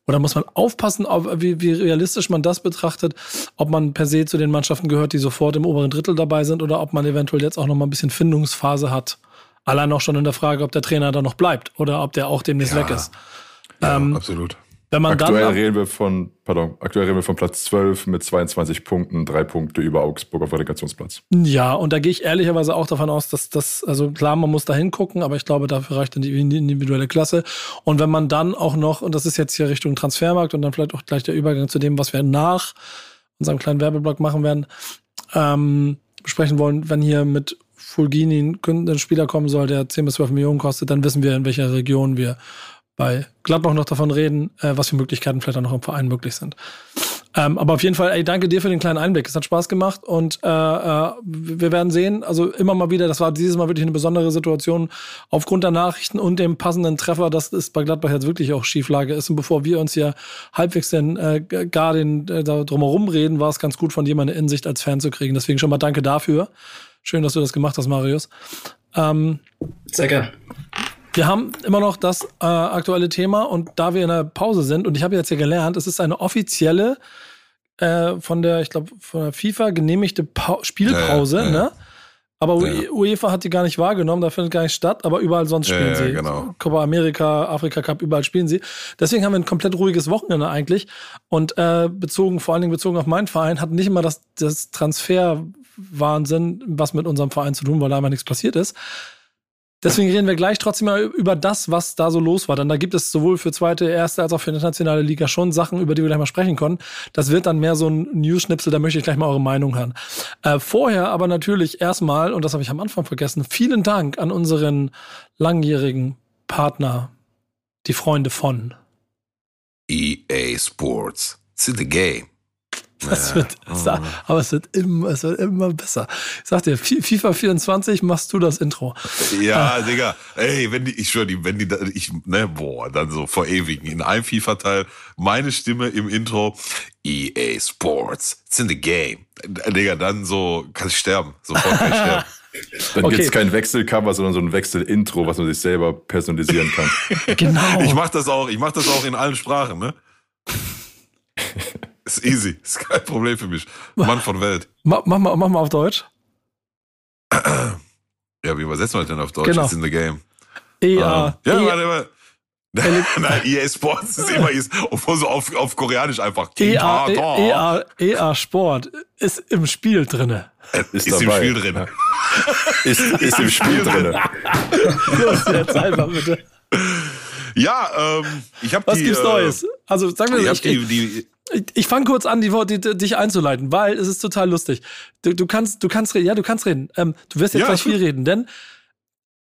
oder muss man aufpassen, auf, wie, wie realistisch man das betrachtet, ob man per se zu den Mannschaften gehört, die sofort im oberen Drittel dabei sind oder ob man eventuell jetzt auch noch mal ein bisschen Findungsphase hat. Allein auch schon in der Frage, ob der Trainer da noch bleibt oder ob der auch demnächst ja. weg ist.
Ja, ähm, absolut.
Wenn man aktuell dann, reden wir von, pardon, aktuell reden wir von Platz 12 mit 22 Punkten, drei Punkte über Augsburg auf Relegationsplatz.
Ja, und da gehe ich ehrlicherweise auch davon aus, dass das, also klar, man muss da hingucken, aber ich glaube, dafür reicht dann die individuelle Klasse. Und wenn man dann auch noch, und das ist jetzt hier Richtung Transfermarkt und dann vielleicht auch gleich der Übergang zu dem, was wir nach unserem kleinen Werbeblock machen werden, ähm, besprechen wollen, wenn hier mit Fulgini ein Spieler kommen soll, der 10 bis 12 Millionen kostet, dann wissen wir, in welcher Region wir bei Gladbach noch davon reden, äh, was für Möglichkeiten vielleicht auch noch im Verein möglich sind. Ähm, aber auf jeden Fall, ey, danke dir für den kleinen Einblick. Es hat Spaß gemacht und äh, äh, wir werden sehen, also immer mal wieder, das war dieses Mal wirklich eine besondere Situation aufgrund der Nachrichten und dem passenden Treffer, dass es bei Gladbach jetzt wirklich auch Schieflage ist. Und bevor wir uns hier halbwegs denn äh, gar den äh, drumherum reden, war es ganz gut von dir meine Insicht als Fan zu kriegen. Deswegen schon mal danke dafür. Schön, dass du das gemacht hast, Marius. Ähm,
Sehr gerne.
Wir haben immer noch das äh, aktuelle Thema und da wir in der Pause sind und ich habe jetzt hier gelernt, es ist eine offizielle äh, von der, ich glaube, von der FIFA genehmigte pa Spielpause, ja, ja, ja. ne? Aber UEFA hat die gar nicht wahrgenommen, da findet gar nicht statt, aber überall sonst spielen sie.
Genau.
Copa America, Afrika Cup, überall spielen sie. Deswegen haben wir ein komplett ruhiges Wochenende eigentlich. Und äh, bezogen, vor allen Dingen bezogen auf meinen Verein, hat nicht immer das, das Transferwahnsinn was mit unserem Verein zu tun, weil da einfach nichts passiert ist. Deswegen reden wir gleich trotzdem mal über das, was da so los war. Denn da gibt es sowohl für zweite, erste als auch für internationale Liga schon Sachen, über die wir gleich mal sprechen können. Das wird dann mehr so ein News-Schnipsel, da möchte ich gleich mal eure Meinung hören. Äh, vorher aber natürlich erstmal, und das habe ich am Anfang vergessen, vielen Dank an unseren langjährigen Partner, die Freunde von
EA Sports. In the game.
Das wird, ja. aber es wird, immer, es wird immer besser. Ich sag dir, FIFA 24 machst du das Intro.
Ja, ah. Digga, ey, wenn die, ich schwör, die, wenn die, ich, ne, boah, dann so vor ewigen, in einem FIFA-Teil, meine Stimme im Intro, EA Sports, it's in the game. Digga, dann so, kann ich sterben, sofort kann ich sterben.
Dann okay. gibt's kein Wechselcover, sondern so ein Wechselintro, was man sich selber personalisieren kann.
genau. Ich mach das auch, ich mach das auch in allen Sprachen, ne? Ist easy. Ist kein Problem für mich. Mann von Welt.
Mach, mach, mal, mach mal auf Deutsch.
Ja, wie übersetzen wir das denn auf Deutsch?
Genau.
It's in the game.
EA.
Um, ja, e warte, warte. Nein, EA Sports ist immer ist, obwohl so auf, auf Koreanisch einfach.
EA, EA, EA Sport ist im Spiel drinne.
Ist, ist im Spiel drin.
ist, ist im Spiel drin.
Los, jetzt einfach bitte.
Ja, ähm, ich habe
Was gibt's äh, Neues? Also sagen wir
ich die, die
ich, ich fange kurz an, die, die, dich einzuleiten, weil es ist total lustig. Du, du kannst, du kannst reden, ja, du kannst reden. Ähm, du wirst jetzt ja, gleich viel reden, denn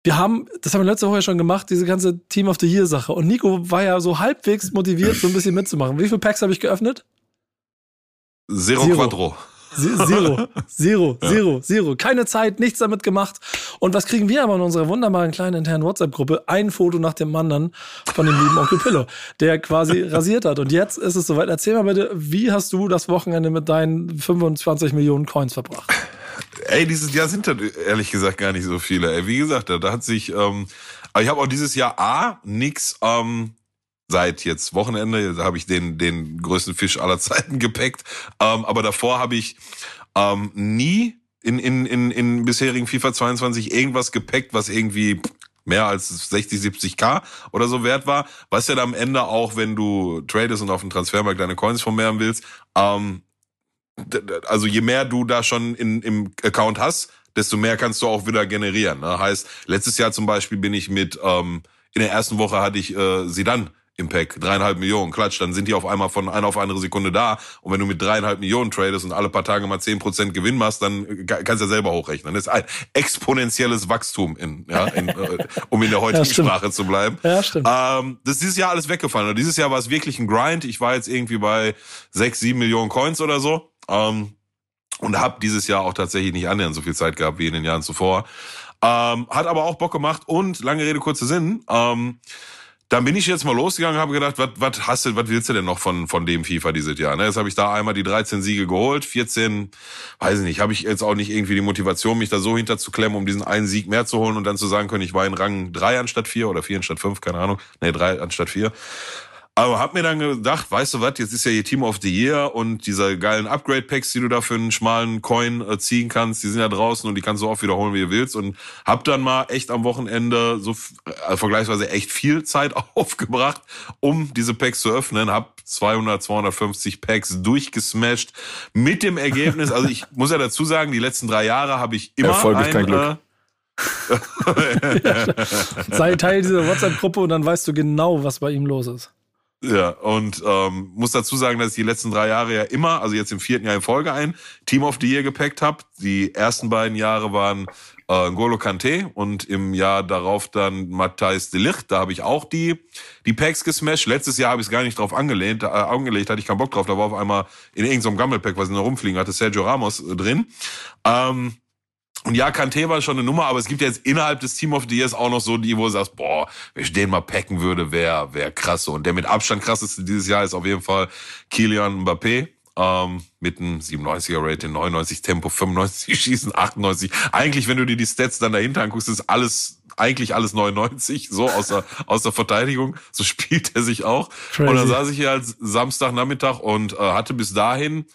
wir haben, das haben wir letzte Woche schon gemacht, diese ganze Team of the Year Sache. Und Nico war ja so halbwegs motiviert, so ein bisschen mitzumachen. Wie viele Packs habe ich geöffnet?
Zero, Zero. Quattro.
Zero, zero, zero, zero. Keine Zeit, nichts damit gemacht. Und was kriegen wir aber in unserer wunderbaren kleinen internen WhatsApp-Gruppe? Ein Foto nach dem anderen von dem lieben Onkel Pillow, der quasi rasiert hat. Und jetzt ist es soweit. Erzähl mal bitte, wie hast du das Wochenende mit deinen 25 Millionen Coins verbracht?
Ey, dieses Jahr sind da ehrlich gesagt gar nicht so viele. Ey, wie gesagt, da, da hat sich, ähm, ich habe auch dieses Jahr A, nix, ähm, seit jetzt Wochenende, da habe ich den, den größten Fisch aller Zeiten gepackt. Ähm, aber davor habe ich ähm, nie in, in, in, in bisherigen FIFA 22 irgendwas gepackt, was irgendwie mehr als 60, 70k oder so wert war. Was ja dann am Ende auch, wenn du tradest und auf dem Transfermarkt deine Coins vermehren willst, ähm, also je mehr du da schon in, im Account hast, desto mehr kannst du auch wieder generieren. Ne? Heißt, letztes Jahr zum Beispiel bin ich mit, ähm, in der ersten Woche hatte ich äh, Sidan im Pack, dreieinhalb Millionen, klatsch, dann sind die auf einmal von einer auf andere Sekunde da. Und wenn du mit dreieinhalb Millionen tradest und alle paar Tage mal zehn Prozent Gewinn machst, dann kannst du ja selber hochrechnen. Das ist ein exponentielles Wachstum, in, ja, in, äh, um in der heutigen ja, Sprache zu bleiben. Ja, stimmt. Ähm, das ist dieses Jahr alles weggefallen. Und dieses Jahr war es wirklich ein Grind. Ich war jetzt irgendwie bei sechs, sieben Millionen Coins oder so. Ähm, und habe dieses Jahr auch tatsächlich nicht annähernd so viel Zeit gehabt wie in den Jahren zuvor. Ähm, hat aber auch Bock gemacht und lange Rede, kurzer Sinn. Ähm, dann bin ich jetzt mal losgegangen, habe gedacht, was was hast du, was willst du denn noch von von dem FIFA dieses Jahr? Ne? Jetzt habe ich da einmal die 13 Siege geholt, 14, weiß ich nicht, habe ich jetzt auch nicht irgendwie die Motivation, mich da so hinterzuklemmen, um diesen einen Sieg mehr zu holen und dann zu sagen können, ich war in Rang 3 anstatt 4 oder 4 anstatt 5, keine Ahnung. Nee, 3 anstatt 4. Aber hab mir dann gedacht, weißt du was, jetzt ist ja hier Team of the Year und diese geilen Upgrade-Packs, die du da für einen schmalen Coin äh, ziehen kannst, die sind ja draußen und die kannst du auch wiederholen, wie du willst. Und hab dann mal echt am Wochenende so äh, vergleichsweise echt viel Zeit aufgebracht, um diese Packs zu öffnen. Hab 200, 250 Packs durchgesmashed mit dem Ergebnis, also ich muss ja dazu sagen, die letzten drei Jahre habe ich immer
Erfolg ist kein Glück. Äh,
Sei Teil dieser WhatsApp-Gruppe und dann weißt du genau, was bei ihm los ist.
Ja, und ähm, muss dazu sagen, dass ich die letzten drei Jahre ja immer, also jetzt im vierten Jahr in Folge ein Team of the Year gepackt habe. Die ersten beiden Jahre waren äh, Ngolo Kante und im Jahr darauf dann Matthijs de Ligt. Da habe ich auch die, die Packs gesmashed. Letztes Jahr habe ich es gar nicht drauf angelehnt, äh, angelegt, hatte ich keinen Bock drauf. Da war auf einmal in irgendeinem Gammelpack, was in der rumfliegen hatte, Sergio Ramos äh, drin. Ähm, und ja, Kante war schon eine Nummer, aber es gibt jetzt innerhalb des Team of the Years auch noch so die, wo du sagst, boah, wenn ich den mal packen würde, wäre wär krass. Und der mit Abstand krasseste dieses Jahr ist auf jeden Fall Kilian Mbappé. Ähm, mit einem 97er Rating, 99 Tempo, 95 Schießen, 98. Eigentlich, wenn du dir die Stats dann dahinter anguckst, ist alles eigentlich alles 99, so aus der, aus der Verteidigung. So spielt er sich auch. Crazy. Und dann saß ich hier als Samstagnachmittag und äh, hatte bis dahin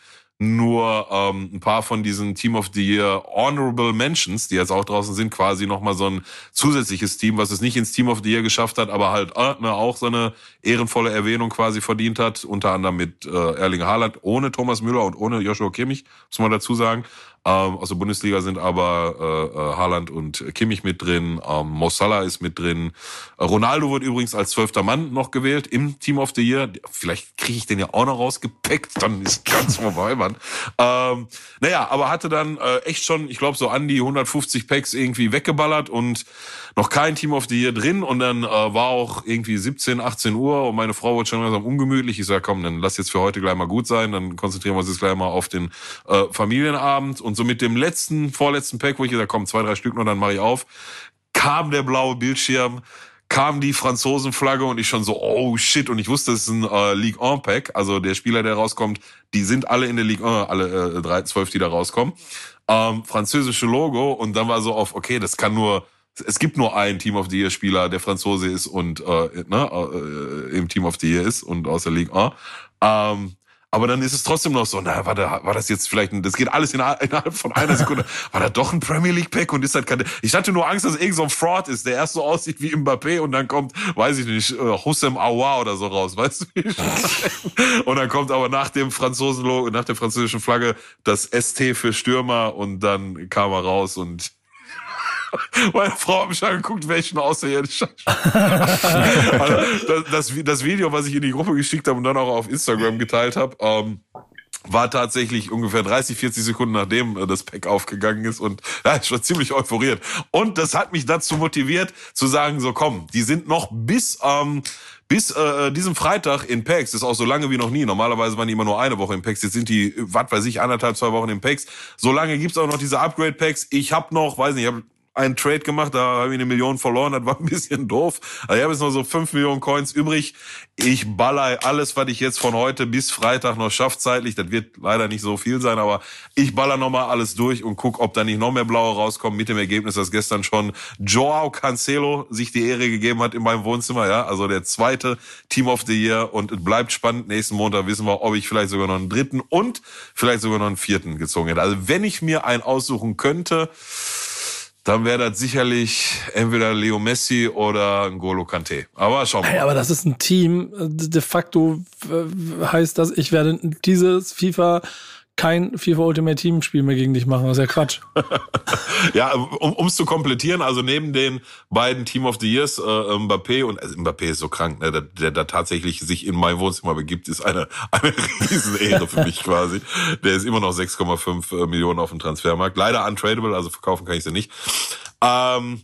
nur ähm, ein paar von diesen Team of the Year Honorable Mentions, die jetzt auch draußen sind, quasi nochmal so ein zusätzliches Team, was es nicht ins Team of the Year geschafft hat, aber halt äh, ne, auch so eine ehrenvolle Erwähnung quasi verdient hat, unter anderem mit äh, Erling Haaland, ohne Thomas Müller und ohne Joshua Kimmich, muss man dazu sagen. Ähm, aus der Bundesliga sind aber äh, äh, Haaland und Kimmich mit drin, ähm, Mo Salah ist mit drin. Äh, Ronaldo wird übrigens als zwölfter Mann noch gewählt im Team of the Year. Vielleicht kriege ich den ja auch noch rausgepackt, dann ist ganz vorbei, Mann. Ähm, naja, aber hatte dann äh, echt schon, ich glaube, so an die 150 Packs irgendwie weggeballert und noch kein Team of the Year drin. Und dann äh, war auch irgendwie 17, 18 Uhr und meine Frau wurde schon langsam ungemütlich. Ich sage, komm, dann lass jetzt für heute gleich mal gut sein. Dann konzentrieren wir uns jetzt gleich mal auf den äh, Familienabend. Und so mit dem letzten, vorletzten Pack, wo ich gesagt komm, zwei, drei Stück noch, dann mache ich auf, kam der blaue Bildschirm kam die Franzosenflagge und ich schon so, oh shit, und ich wusste, es ist ein äh, League 1 Pack, also der Spieler, der rauskommt, die sind alle in der League 1, alle äh, drei, zwölf, die da rauskommen. Ähm, französische Logo und dann war so auf, okay, das kann nur es gibt nur einen Team of the Year Spieler, der Franzose ist und äh, ne, äh, im Team of the Year ist und aus der Ligue 1. Ähm, aber dann ist es trotzdem noch so, na, war, da, war das jetzt vielleicht, ein, das geht alles innerhalb von einer Sekunde. War da doch ein Premier League Pack und ist halt keine, ich hatte nur Angst, dass es irgend so ein Fraud ist, der erst so aussieht wie Mbappé und dann kommt, weiß ich nicht, äh, Hussem Aouar oder so raus, weißt du? und dann kommt aber nach dem Franzosen, nach der französischen Flagge das ST für Stürmer und dann kam er raus und Meine Frau hat mich angeguckt, welchen außerirdischer. also das, das, das, Video, was ich in die Gruppe geschickt habe und dann auch auf Instagram geteilt habe, ähm, war tatsächlich ungefähr 30, 40 Sekunden nachdem äh, das Pack aufgegangen ist und ja, ich war ziemlich euphoriert. Und das hat mich dazu motiviert zu sagen, so komm, die sind noch bis ähm, bis äh, diesem Freitag in PAX, das ist auch so lange wie noch nie. Normalerweise waren die immer nur eine Woche in PAX. Jetzt sind die, was weiß ich, anderthalb, zwei Wochen in PAX. So lange gibt's auch noch diese Upgrade-Packs. Ich habe noch, weiß nicht, ich habe einen Trade gemacht, da habe ich eine Million verloren, das war ein bisschen doof. Also ich habe jetzt noch so fünf Millionen Coins übrig. Ich baller alles, was ich jetzt von heute bis Freitag noch schaffe zeitlich. Das wird leider nicht so viel sein, aber ich baller nochmal alles durch und guck, ob da nicht noch mehr blaue rauskommen mit dem Ergebnis, dass gestern schon Joao Cancelo sich die Ehre gegeben hat in meinem Wohnzimmer. Ja, also der zweite Team of the Year und es bleibt spannend. Nächsten Montag wissen wir, ob ich vielleicht sogar noch einen dritten und vielleicht sogar noch einen vierten gezogen hätte. Also wenn ich mir einen aussuchen könnte, dann wäre das sicherlich entweder Leo Messi oder N'Golo Kante. Aber schauen wir mal.
Hey, aber das ist ein Team. De facto äh, heißt das, ich werde dieses FIFA kein FIFA Ultimate Team Spiel mehr gegen dich machen. Das ist ja Quatsch.
ja, um es zu komplettieren, also neben den beiden Team of the Years, äh, Mbappé und also Mbappé ist so krank, ne, der, da tatsächlich sich in mein Wohnzimmer begibt, ist eine, eine Riesenehre für mich quasi. Der ist immer noch 6,5 äh, Millionen auf dem Transfermarkt. Leider untradable, also verkaufen kann ich sie nicht. Ähm,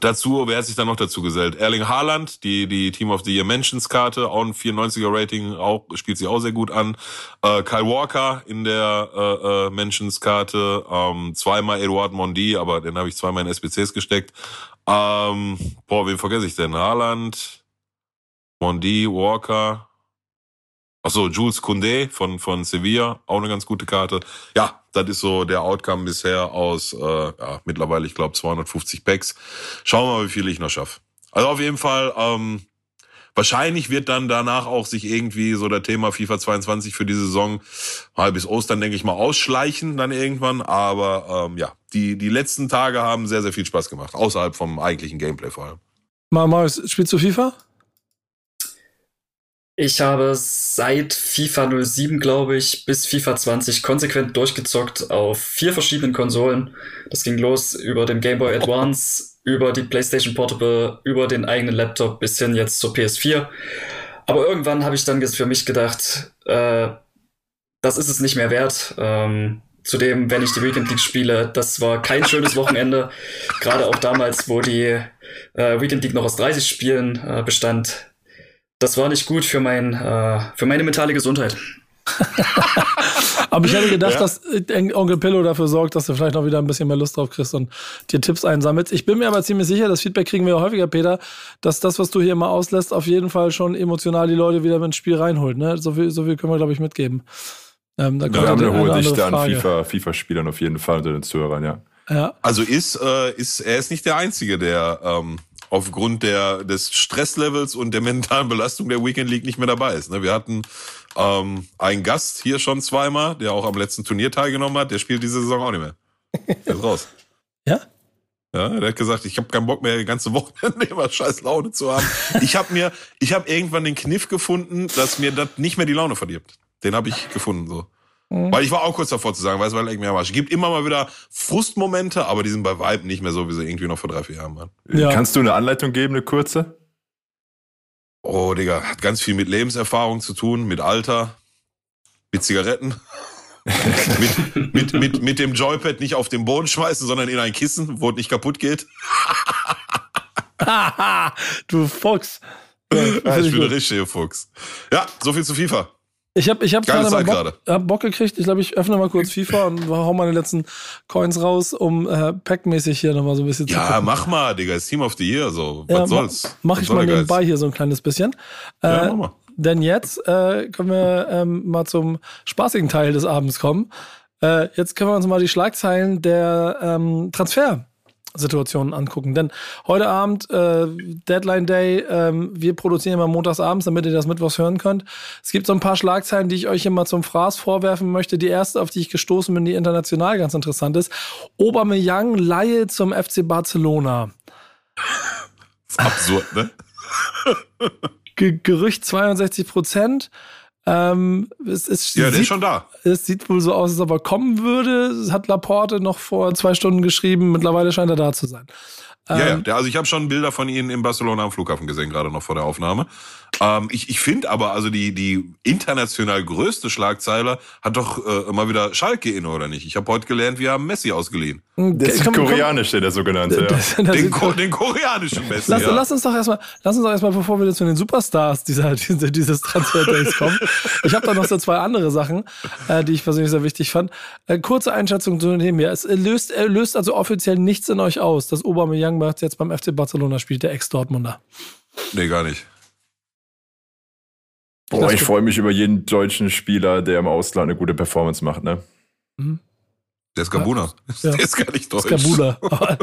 Dazu, wer hat sich dann noch dazu gesellt? Erling Haaland, die, die Team of the Year Mentions Karte, auch ein 94er Rating, auch, spielt sich auch sehr gut an. Äh, Kyle Walker in der äh, äh, Mentions Karte, ähm, zweimal Eduard Mondi, aber den habe ich zweimal in SBCs gesteckt. Ähm, boah, wen vergesse ich denn? Haaland, Mondi, Walker, Achso, Jules Koundé von, von Sevilla, auch eine ganz gute Karte. Ja, das ist so der Outcome bisher aus, äh, ja, mittlerweile, ich glaube, 250 Packs. Schauen wir mal, wie viel ich noch schaffe. Also auf jeden Fall, ähm, wahrscheinlich wird dann danach auch sich irgendwie so der Thema FIFA 22 für die Saison mal bis Ostern, denke ich mal, ausschleichen dann irgendwann. Aber ähm, ja, die, die letzten Tage haben sehr, sehr viel Spaß gemacht, außerhalb vom eigentlichen Gameplay vor allem.
Mal, Marius, spielst du FIFA?
Ich habe seit FIFA 07, glaube ich, bis FIFA 20 konsequent durchgezockt auf vier verschiedenen Konsolen. Das ging los über den Game Boy Advance, über die PlayStation Portable, über den eigenen Laptop bis hin jetzt zur PS4. Aber irgendwann habe ich dann für mich gedacht, äh, das ist es nicht mehr wert. Ähm, zudem, wenn ich die Weekend League spiele, das war kein schönes Wochenende. Gerade auch damals, wo die äh, Weekend League noch aus 30 Spielen äh, bestand das war nicht gut für, mein, äh, für meine mentale Gesundheit.
aber ich hätte gedacht, ja. dass Onkel Pillow dafür sorgt, dass du vielleicht noch wieder ein bisschen mehr Lust drauf kriegst und dir Tipps einsammelst. Ich bin mir aber ziemlich sicher, das Feedback kriegen wir ja häufiger, Peter, dass das, was du hier mal auslässt, auf jeden Fall schon emotional die Leute wieder ins Spiel reinholt. Ne? So, viel, so viel können wir, glaube ich, mitgeben.
Ähm, da ja, eine hohe Dichte an FIFA-Spielern FIFA auf jeden Fall unter den Zuhörern, ja.
ja. Also ist, äh, ist, er ist nicht der Einzige, der ähm, aufgrund der, des Stresslevels und der mentalen Belastung der Weekend League nicht mehr dabei ist. Ne? Wir hatten ähm, einen Gast hier schon zweimal, der auch am letzten Turnier teilgenommen hat, der spielt diese Saison auch nicht mehr. Der ist raus.
ja?
Ja, der hat gesagt, ich habe keinen Bock mehr, die ganze Wochenende immer scheiß Laune zu haben. Ich habe mir, ich habe irgendwann den Kniff gefunden, dass mir das nicht mehr die Laune verdirbt. Den habe ich gefunden so. Mhm. Weil ich war auch kurz davor zu sagen, weißt du, weil ich mir Es gibt immer mal wieder Frustmomente, aber die sind bei Vibe nicht mehr so, wie sie irgendwie noch vor drei, vier Jahren waren.
Ja. Kannst du eine Anleitung geben, eine kurze?
Oh, Digga, hat ganz viel mit Lebenserfahrung zu tun, mit Alter, mit Zigaretten. mit, mit, mit, mit dem Joypad nicht auf den Boden schmeißen, sondern in ein Kissen, wo es nicht kaputt geht.
du Fuchs.
Ja, ich bin ein richtiger Fuchs. Ja, so viel zu FIFA.
Ich habe ich hab gerade mal Bock, hab Bock gekriegt. Ich glaube, ich öffne mal kurz FIFA und hau meine letzten Coins raus, um äh, packmäßig hier nochmal so ein bisschen
ja, zu Ja, mach mal, Digga. Das Team of the Year. So. Was ja, soll's?
Mach, mach ich mal nebenbei Geist? hier so ein kleines bisschen. Äh, ja, mach mal. Denn jetzt äh, können wir ähm, mal zum spaßigen Teil des Abends kommen. Äh, jetzt können wir uns mal die Schlagzeilen der ähm, Transfer Situationen angucken. Denn heute Abend, äh, Deadline Day, ähm, wir produzieren immer montags abends, damit ihr das mittwochs hören könnt. Es gibt so ein paar Schlagzeilen, die ich euch immer zum Fraß vorwerfen möchte. Die erste, auf die ich gestoßen bin, die international ganz interessant ist. Aubameyang Laie zum FC Barcelona.
absurd, ne?
Gerücht 62 Prozent. Ähm, es, es
ja, der
sieht,
ist schon da.
Es sieht wohl so aus, als ob er kommen würde. Das hat Laporte noch vor zwei Stunden geschrieben. Mittlerweile scheint er da zu sein.
Ja, ja, ähm, der, also ich habe schon Bilder von Ihnen in Barcelona am Flughafen gesehen, gerade noch vor der Aufnahme. Ähm, ich ich finde aber, also die, die international größte Schlagzeile hat doch äh, immer wieder Schalke inne, oder nicht? Ich habe heute gelernt, wir haben Messi ausgeliehen.
Das ist koreanisch, der sogenannte. Ja. Das,
das den, Ko den, koreanischen Messi.
Lass,
ja.
lass, uns doch erstmal, lass uns doch erstmal, bevor wir zu den Superstars dieser, dieser dieses Transfer-Days kommen. ich habe da noch so zwei andere Sachen, äh, die ich persönlich sehr wichtig fand. Äh, kurze Einschätzung zu dem hier. Es löst, äh, löst also offiziell nichts in euch aus, dass Aubameyang jetzt beim FC Barcelona spielt, der Ex-Dortmunder.
Nee, gar nicht.
Boah, ich freue mich über jeden deutschen Spieler, der im Ausland eine gute Performance macht, ne? Mhm.
Der ist Gabuna. Ja. Der ist gar nicht deutsch.
Gabuna.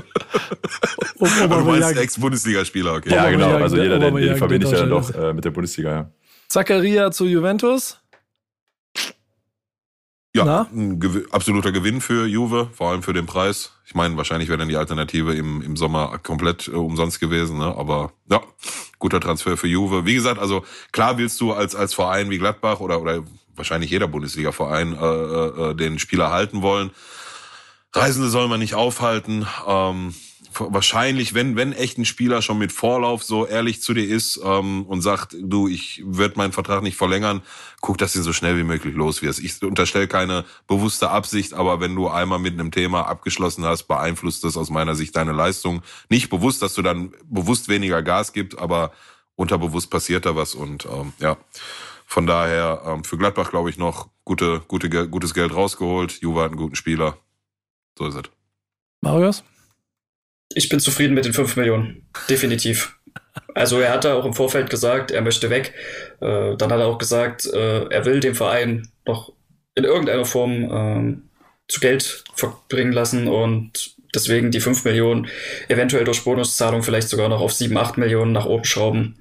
du meinst Ex-Bundesligaspieler, okay.
Ja, genau. Also jeder, den, den verbinde ich ja doch äh, mit der Bundesliga, ja.
Zakaria zu Juventus.
Ja, ein gew absoluter Gewinn für Juve, vor allem für den Preis. Ich meine, wahrscheinlich wäre dann die Alternative im, im Sommer komplett äh, umsonst gewesen, ne? aber ja, guter Transfer für Juve. Wie gesagt, also klar willst du als, als Verein wie Gladbach oder, oder wahrscheinlich jeder Bundesliga-Verein äh, äh, den Spieler halten wollen. Reisende soll man nicht aufhalten. Ähm, wahrscheinlich, wenn, wenn echt ein Spieler schon mit Vorlauf so ehrlich zu dir ist ähm, und sagt, du, ich werde meinen Vertrag nicht verlängern, guck, dass du so schnell wie möglich los wirst. Ich unterstelle keine bewusste Absicht, aber wenn du einmal mit einem Thema abgeschlossen hast, beeinflusst das aus meiner Sicht deine Leistung. Nicht bewusst, dass du dann bewusst weniger Gas gibst, aber unterbewusst passiert da was und ähm, ja. Von daher ähm, für Gladbach glaube ich noch gute, gute, gutes Geld rausgeholt. Juve hat einen guten Spieler. So ist es.
Marius?
Ich bin zufrieden mit den 5 Millionen. Definitiv. Also er hatte auch im Vorfeld gesagt, er möchte weg. Äh, dann hat er auch gesagt, äh, er will den Verein noch in irgendeiner Form ähm, zu Geld verbringen lassen und deswegen die 5 Millionen, eventuell durch Bonuszahlung vielleicht sogar noch auf 7, 8 Millionen nach oben schrauben.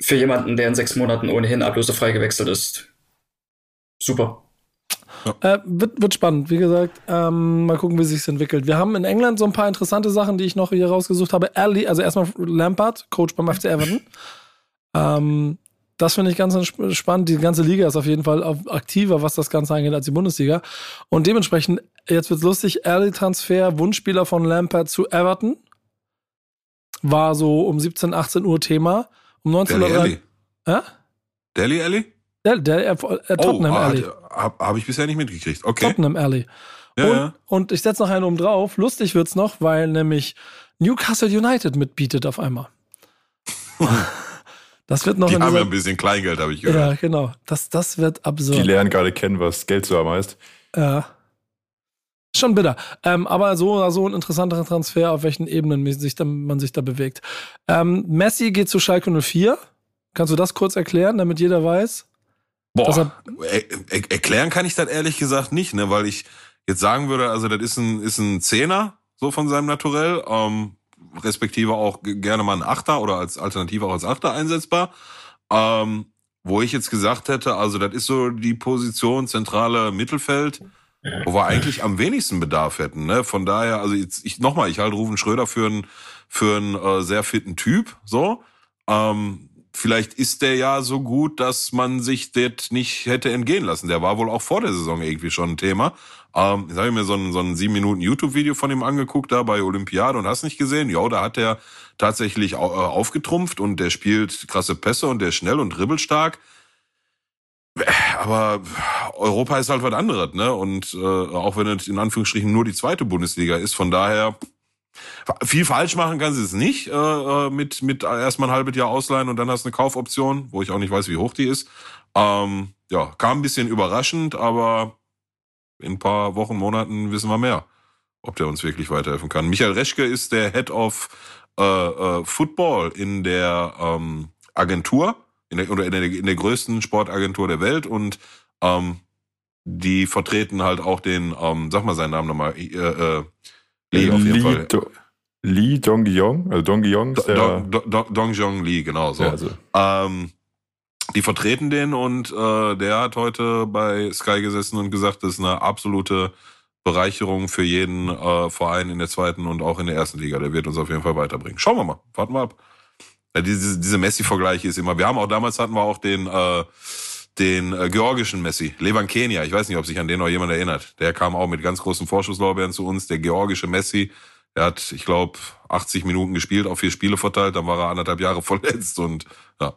Für jemanden, der in sechs Monaten ohnehin ablösefrei gewechselt ist. Super.
Ja. Äh, wird, wird spannend, wie gesagt. Ähm, mal gucken, wie sich entwickelt. Wir haben in England so ein paar interessante Sachen, die ich noch hier rausgesucht habe. Ali, also erstmal Lampard, Coach beim FC Everton. Ähm, das finde ich ganz spannend. Die ganze Liga ist auf jeden Fall aktiver, was das Ganze angeht, als die Bundesliga. Und dementsprechend, jetzt wird's lustig, Early Transfer, Wunschspieler von Lampard zu Everton. War so um 17, 18 Uhr Thema. Um 19 Uhr.
Delhi Ja? Delhi Alley?
Der, der, äh, Tottenham oh, Alley.
Habe hab ich bisher nicht mitgekriegt. Okay.
Tottenham Alley. Ja, und, ja. und ich setze noch einen oben drauf. Lustig wird's noch, weil nämlich Newcastle United mitbietet auf einmal. das wird noch.
Die haben ja ein bisschen Kleingeld, habe ich gehört.
Ja, genau. Das, das wird absurd.
Die lernen gerade kennen, was Geld zu haben heißt.
Ja. Schon bitter. Ähm, aber so, so ein interessanter Transfer, auf welchen Ebenen man sich da, man sich da bewegt. Ähm, Messi geht zu Schalke 04. Kannst du das kurz erklären, damit jeder weiß?
Boah, er, er, erklären kann ich das ehrlich gesagt nicht, ne, weil ich jetzt sagen würde, also das ist ein, ist ein Zehner, so von seinem Naturell, ähm, respektive auch gerne mal ein Achter oder als Alternative auch als Achter einsetzbar. Ähm, wo ich jetzt gesagt hätte, also das ist so die Position zentrale Mittelfeld, wo wir eigentlich am wenigsten Bedarf hätten. Ne? Von daher, also jetzt, ich nochmal, ich halte Rufen Schröder für einen für einen äh, sehr fitten Typ, so. Ähm, vielleicht ist der ja so gut, dass man sich das nicht hätte entgehen lassen. Der war wohl auch vor der Saison irgendwie schon ein Thema. Ähm, jetzt habe ich mir so ein, so ein sieben Minuten YouTube-Video von ihm angeguckt, da bei Olympiade und hast nicht gesehen. Ja, da hat er tatsächlich äh, aufgetrumpft und der spielt krasse Pässe und der ist schnell und dribbelstark. Aber Europa ist halt was anderes, ne? Und äh, auch wenn es in Anführungsstrichen nur die zweite Bundesliga ist, von daher viel falsch machen kann sie es nicht, äh, äh, mit, mit erstmal ein halbes Jahr ausleihen und dann hast du eine Kaufoption, wo ich auch nicht weiß, wie hoch die ist. Ähm, ja, kam ein bisschen überraschend, aber in ein paar Wochen, Monaten wissen wir mehr, ob der uns wirklich weiterhelfen kann. Michael Reschke ist der Head of äh, äh, Football in der ähm, Agentur, in der, oder in der, in der größten Sportagentur der Welt und ähm, die vertreten halt auch den, ähm, sag mal seinen Namen nochmal, äh, äh,
Lee auf jeden Lee Fall. Do Lee Dong-Yong, also Dong-Yong.
Dong, Dong, Dong Jong Lee, genau so. Ja, also. ähm, die vertreten den und äh, der hat heute bei Sky gesessen und gesagt, das ist eine absolute Bereicherung für jeden äh, Verein in der zweiten und auch in der ersten Liga. Der wird uns auf jeden Fall weiterbringen. Schauen wir mal, warten wir ab. Ja, diese diese Messi-Vergleiche ist immer. Wir haben auch damals hatten wir auch den äh, den äh, georgischen Messi, Levan Kenia. Ich weiß nicht, ob sich an den noch jemand erinnert. Der kam auch mit ganz großen Vorschusslorbeeren zu uns. Der georgische Messi, er hat, ich glaube, 80 Minuten gespielt, auf vier Spiele verteilt. Dann war er anderthalb Jahre verletzt und ja,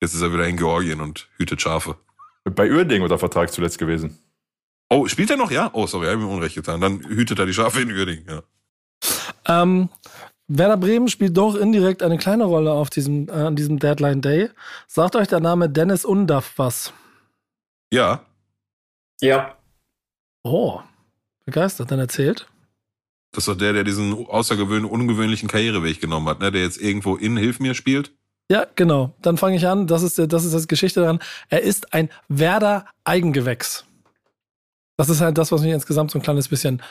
jetzt ist er wieder in Georgien und hütet Schafe.
Bei Uerding unter Vertrag zuletzt gewesen.
Oh, spielt er noch? Ja? Oh, sorry, habe ich mir Unrecht getan. Dann hütet er die Schafe in Uerding, ja.
Ähm, Werder Bremen spielt doch indirekt eine kleine Rolle auf diesem, äh, an diesem Deadline Day. Sagt euch der Name Dennis Undaff was?
Ja.
Ja.
Oh, begeistert, dann erzählt.
Das ist doch der, der diesen außergewöhnlichen, ungewöhnlichen Karriereweg genommen hat, ne? der jetzt irgendwo in Hilf mir spielt.
Ja, genau. Dann fange ich an. Das ist, das ist das Geschichte daran. Er ist ein Werder-Eigengewächs. Das ist halt das, was mich insgesamt so ein kleines bisschen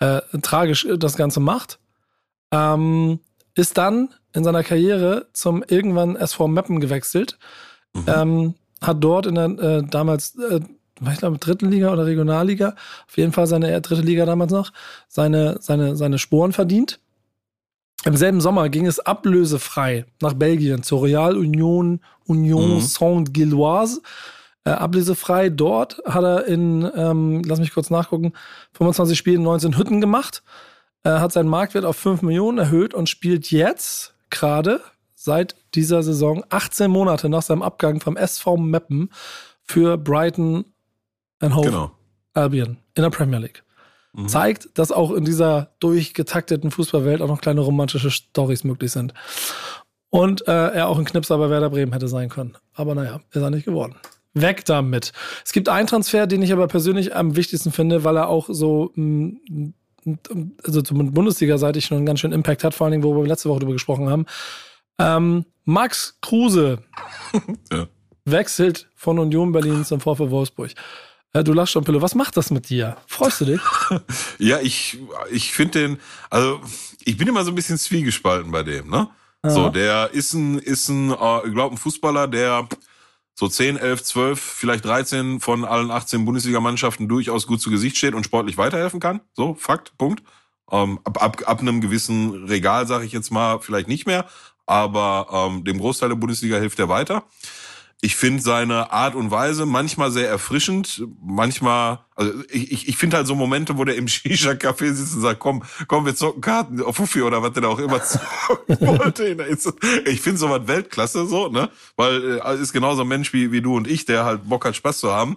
äh, tragisch äh, das Ganze macht. Ähm, ist dann in seiner Karriere zum irgendwann SV Meppen gewechselt. Mhm. Ähm, hat dort in der äh, damals, äh, ich glaube, dritten Liga oder Regionalliga, auf jeden Fall seine äh, dritte Liga damals noch, seine, seine, seine Sporen verdient. Im selben Sommer ging es ablösefrei nach Belgien zur Real Union Union mhm. Saint-Gilloise. Äh, ablösefrei dort hat er in, ähm, lass mich kurz nachgucken, 25 Spielen 19 Hütten gemacht, äh, hat seinen Marktwert auf 5 Millionen erhöht und spielt jetzt gerade seit dieser Saison 18 Monate nach seinem Abgang vom SV Meppen für Brighton and Hove genau. Albion in der Premier League. Mhm. Zeigt, dass auch in dieser durchgetakteten Fußballwelt auch noch kleine romantische Stories möglich sind. Und äh, er auch ein Knipser bei Werder Bremen hätte sein können. Aber naja, ist er nicht geworden. Weg damit. Es gibt einen Transfer, den ich aber persönlich am wichtigsten finde, weil er auch so, mm, also zum Bundesliga-seitig schon einen ganz schönen Impact hat, vor allen Dingen, wo wir letzte Woche darüber gesprochen haben. Ähm, Max Kruse ja. wechselt von Union Berlin zum VfL Wolfsburg. Ja, du lachst schon, Pille. Was macht das mit dir? Freust du dich?
ja, ich, ich finde den, also ich bin immer so ein bisschen zwiegespalten bei dem, ne? Ja. So, der ist ein, ist ein, äh, ich glaube, ein Fußballer, der so 10, 11, 12, vielleicht 13 von allen 18 Bundesligamannschaften durchaus gut zu Gesicht steht und sportlich weiterhelfen kann. So, Fakt, Punkt. Ähm, ab, ab, ab einem gewissen Regal, sage ich jetzt mal, vielleicht nicht mehr, aber ähm, dem Großteil der Bundesliga hilft er weiter. Ich finde seine Art und Weise manchmal sehr erfrischend, manchmal, also ich, ich, ich finde halt so Momente, wo der im Shisha-Café sitzt und sagt, komm, komm, wir zocken Karten auf Fuffi oder was der da auch immer zocken wollte. Ich finde sowas Weltklasse so, ne? Weil äh, ist genauso ein Mensch wie, wie du und ich, der halt Bock hat, Spaß zu haben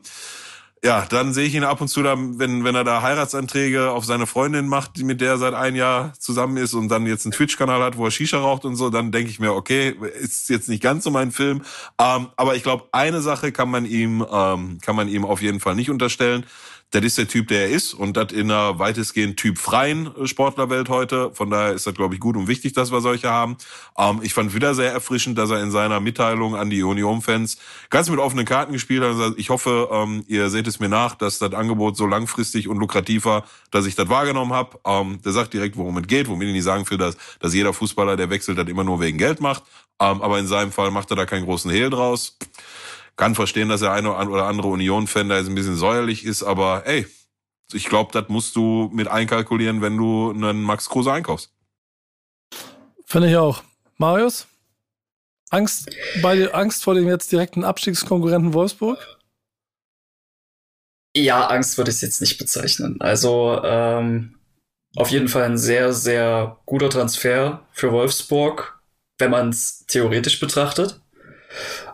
ja, dann sehe ich ihn ab und zu da, wenn, wenn er da Heiratsanträge auf seine Freundin macht, die mit der er seit ein Jahr zusammen ist und dann jetzt einen Twitch-Kanal hat, wo er Shisha raucht und so, dann denke ich mir, okay, ist jetzt nicht ganz so mein Film. Ähm, aber ich glaube, eine Sache kann man ihm, ähm, kann man ihm auf jeden Fall nicht unterstellen das ist der Typ, der er ist und das in einer weitestgehend typfreien Sportlerwelt heute. Von daher ist das, glaube ich, gut und wichtig, dass wir solche haben. Ähm, ich fand wieder sehr erfrischend, dass er in seiner Mitteilung an die Union-Fans ganz mit offenen Karten gespielt hat. Ich hoffe, ähm, ihr seht es mir nach, dass das Angebot so langfristig und lukrativ war, dass ich das wahrgenommen habe. Ähm, der sagt direkt, worum es geht, womit ich nicht sagen will, dass, dass jeder Fußballer, der wechselt, das immer nur wegen Geld macht. Ähm, aber in seinem Fall macht er da keinen großen Hehl draus kann verstehen, dass der eine oder andere Union-Fan da jetzt ein bisschen säuerlich ist, aber ey, ich glaube, das musst du mit einkalkulieren, wenn du einen Max Kruse einkaufst.
Finde ich auch. Marius? Angst, bei, Angst vor dem jetzt direkten Abstiegskonkurrenten Wolfsburg?
Ja, Angst würde ich es jetzt nicht bezeichnen. Also ähm, auf jeden Fall ein sehr, sehr guter Transfer für Wolfsburg, wenn man es theoretisch betrachtet.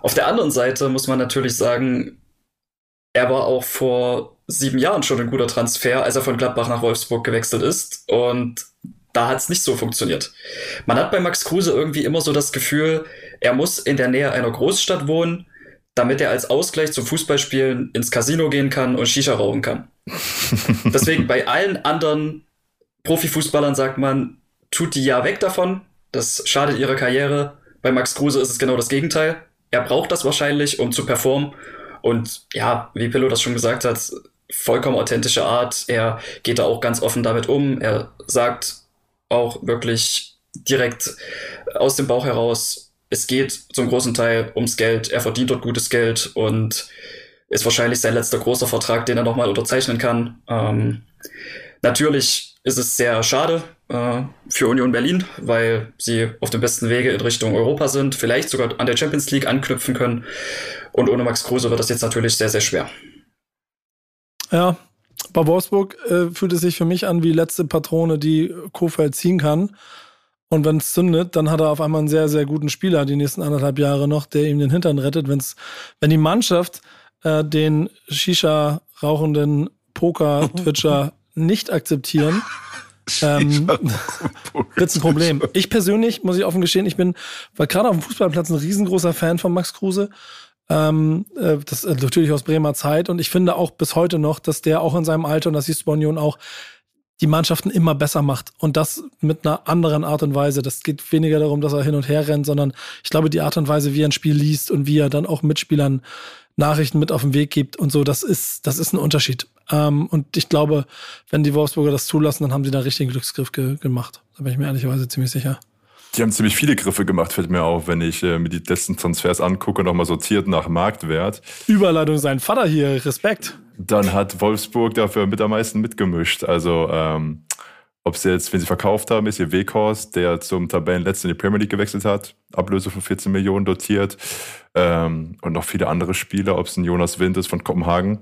Auf der anderen Seite muss man natürlich sagen, er war auch vor sieben Jahren schon ein guter Transfer, als er von Gladbach nach Wolfsburg gewechselt ist. Und da hat es nicht so funktioniert. Man hat bei Max Kruse irgendwie immer so das Gefühl, er muss in der Nähe einer Großstadt wohnen, damit er als Ausgleich zum Fußballspielen ins Casino gehen kann und Shisha rauchen kann. Deswegen bei allen anderen Profifußballern sagt man, tut die ja weg davon, das schadet ihrer Karriere. Bei Max Kruse ist es genau das Gegenteil er braucht das wahrscheinlich, um zu performen. Und ja, wie Pillow das schon gesagt hat, vollkommen authentische Art. Er geht da auch ganz offen damit um. Er sagt auch wirklich direkt aus dem Bauch heraus, es geht zum großen Teil ums Geld. Er verdient dort gutes Geld und ist wahrscheinlich sein letzter großer Vertrag, den er nochmal unterzeichnen kann. Ähm, natürlich ist es sehr schade, äh, für Union Berlin, weil sie auf dem besten Wege in Richtung Europa sind, vielleicht sogar an der Champions League anknüpfen können. Und ohne Max Kruse wird das jetzt natürlich sehr, sehr schwer.
Ja, bei Wolfsburg äh, fühlt es sich für mich an wie letzte Patrone, die Kofeld ziehen kann. Und wenn es zündet, dann hat er auf einmal einen sehr, sehr guten Spieler die nächsten anderthalb Jahre noch, der ihm den Hintern rettet. Wenn's, wenn die Mannschaft äh, den Shisha rauchenden Poker-Twitcher nicht akzeptieren, ähm, wird ein Problem. Ich persönlich, muss ich offen gestehen, ich bin, weil gerade auf dem Fußballplatz ein riesengroßer Fan von Max Kruse. Ähm, äh, das äh, natürlich aus Bremer Zeit und ich finde auch bis heute noch, dass der auch in seinem Alter, und das siehst du bei Union auch, die Mannschaften immer besser macht und das mit einer anderen Art und Weise. Das geht weniger darum, dass er hin und her rennt, sondern ich glaube, die Art und Weise, wie er ein Spiel liest und wie er dann auch Mitspielern Nachrichten mit auf den Weg gibt und so, das ist, das ist ein Unterschied. Ähm, und ich glaube, wenn die Wolfsburger das zulassen, dann haben sie da richtigen Glücksgriff ge gemacht. Da bin ich mir ehrlicherweise ziemlich sicher.
Die haben ziemlich viele Griffe gemacht, fällt mir auf, wenn ich äh, mir die letzten Transfers angucke und nochmal sortiert nach Marktwert.
Überleitung sein Vater hier, Respekt.
Dann hat Wolfsburg dafür mit am meisten mitgemischt. Also, ähm, ob sie jetzt, wenn sie verkauft haben, ist ihr Weghorst, der zum Tabellenletzten in die Premier League gewechselt hat, Ablöse von 14 Millionen dotiert. Ähm, und noch viele andere Spieler, ob es ein Jonas Wind ist von Kopenhagen.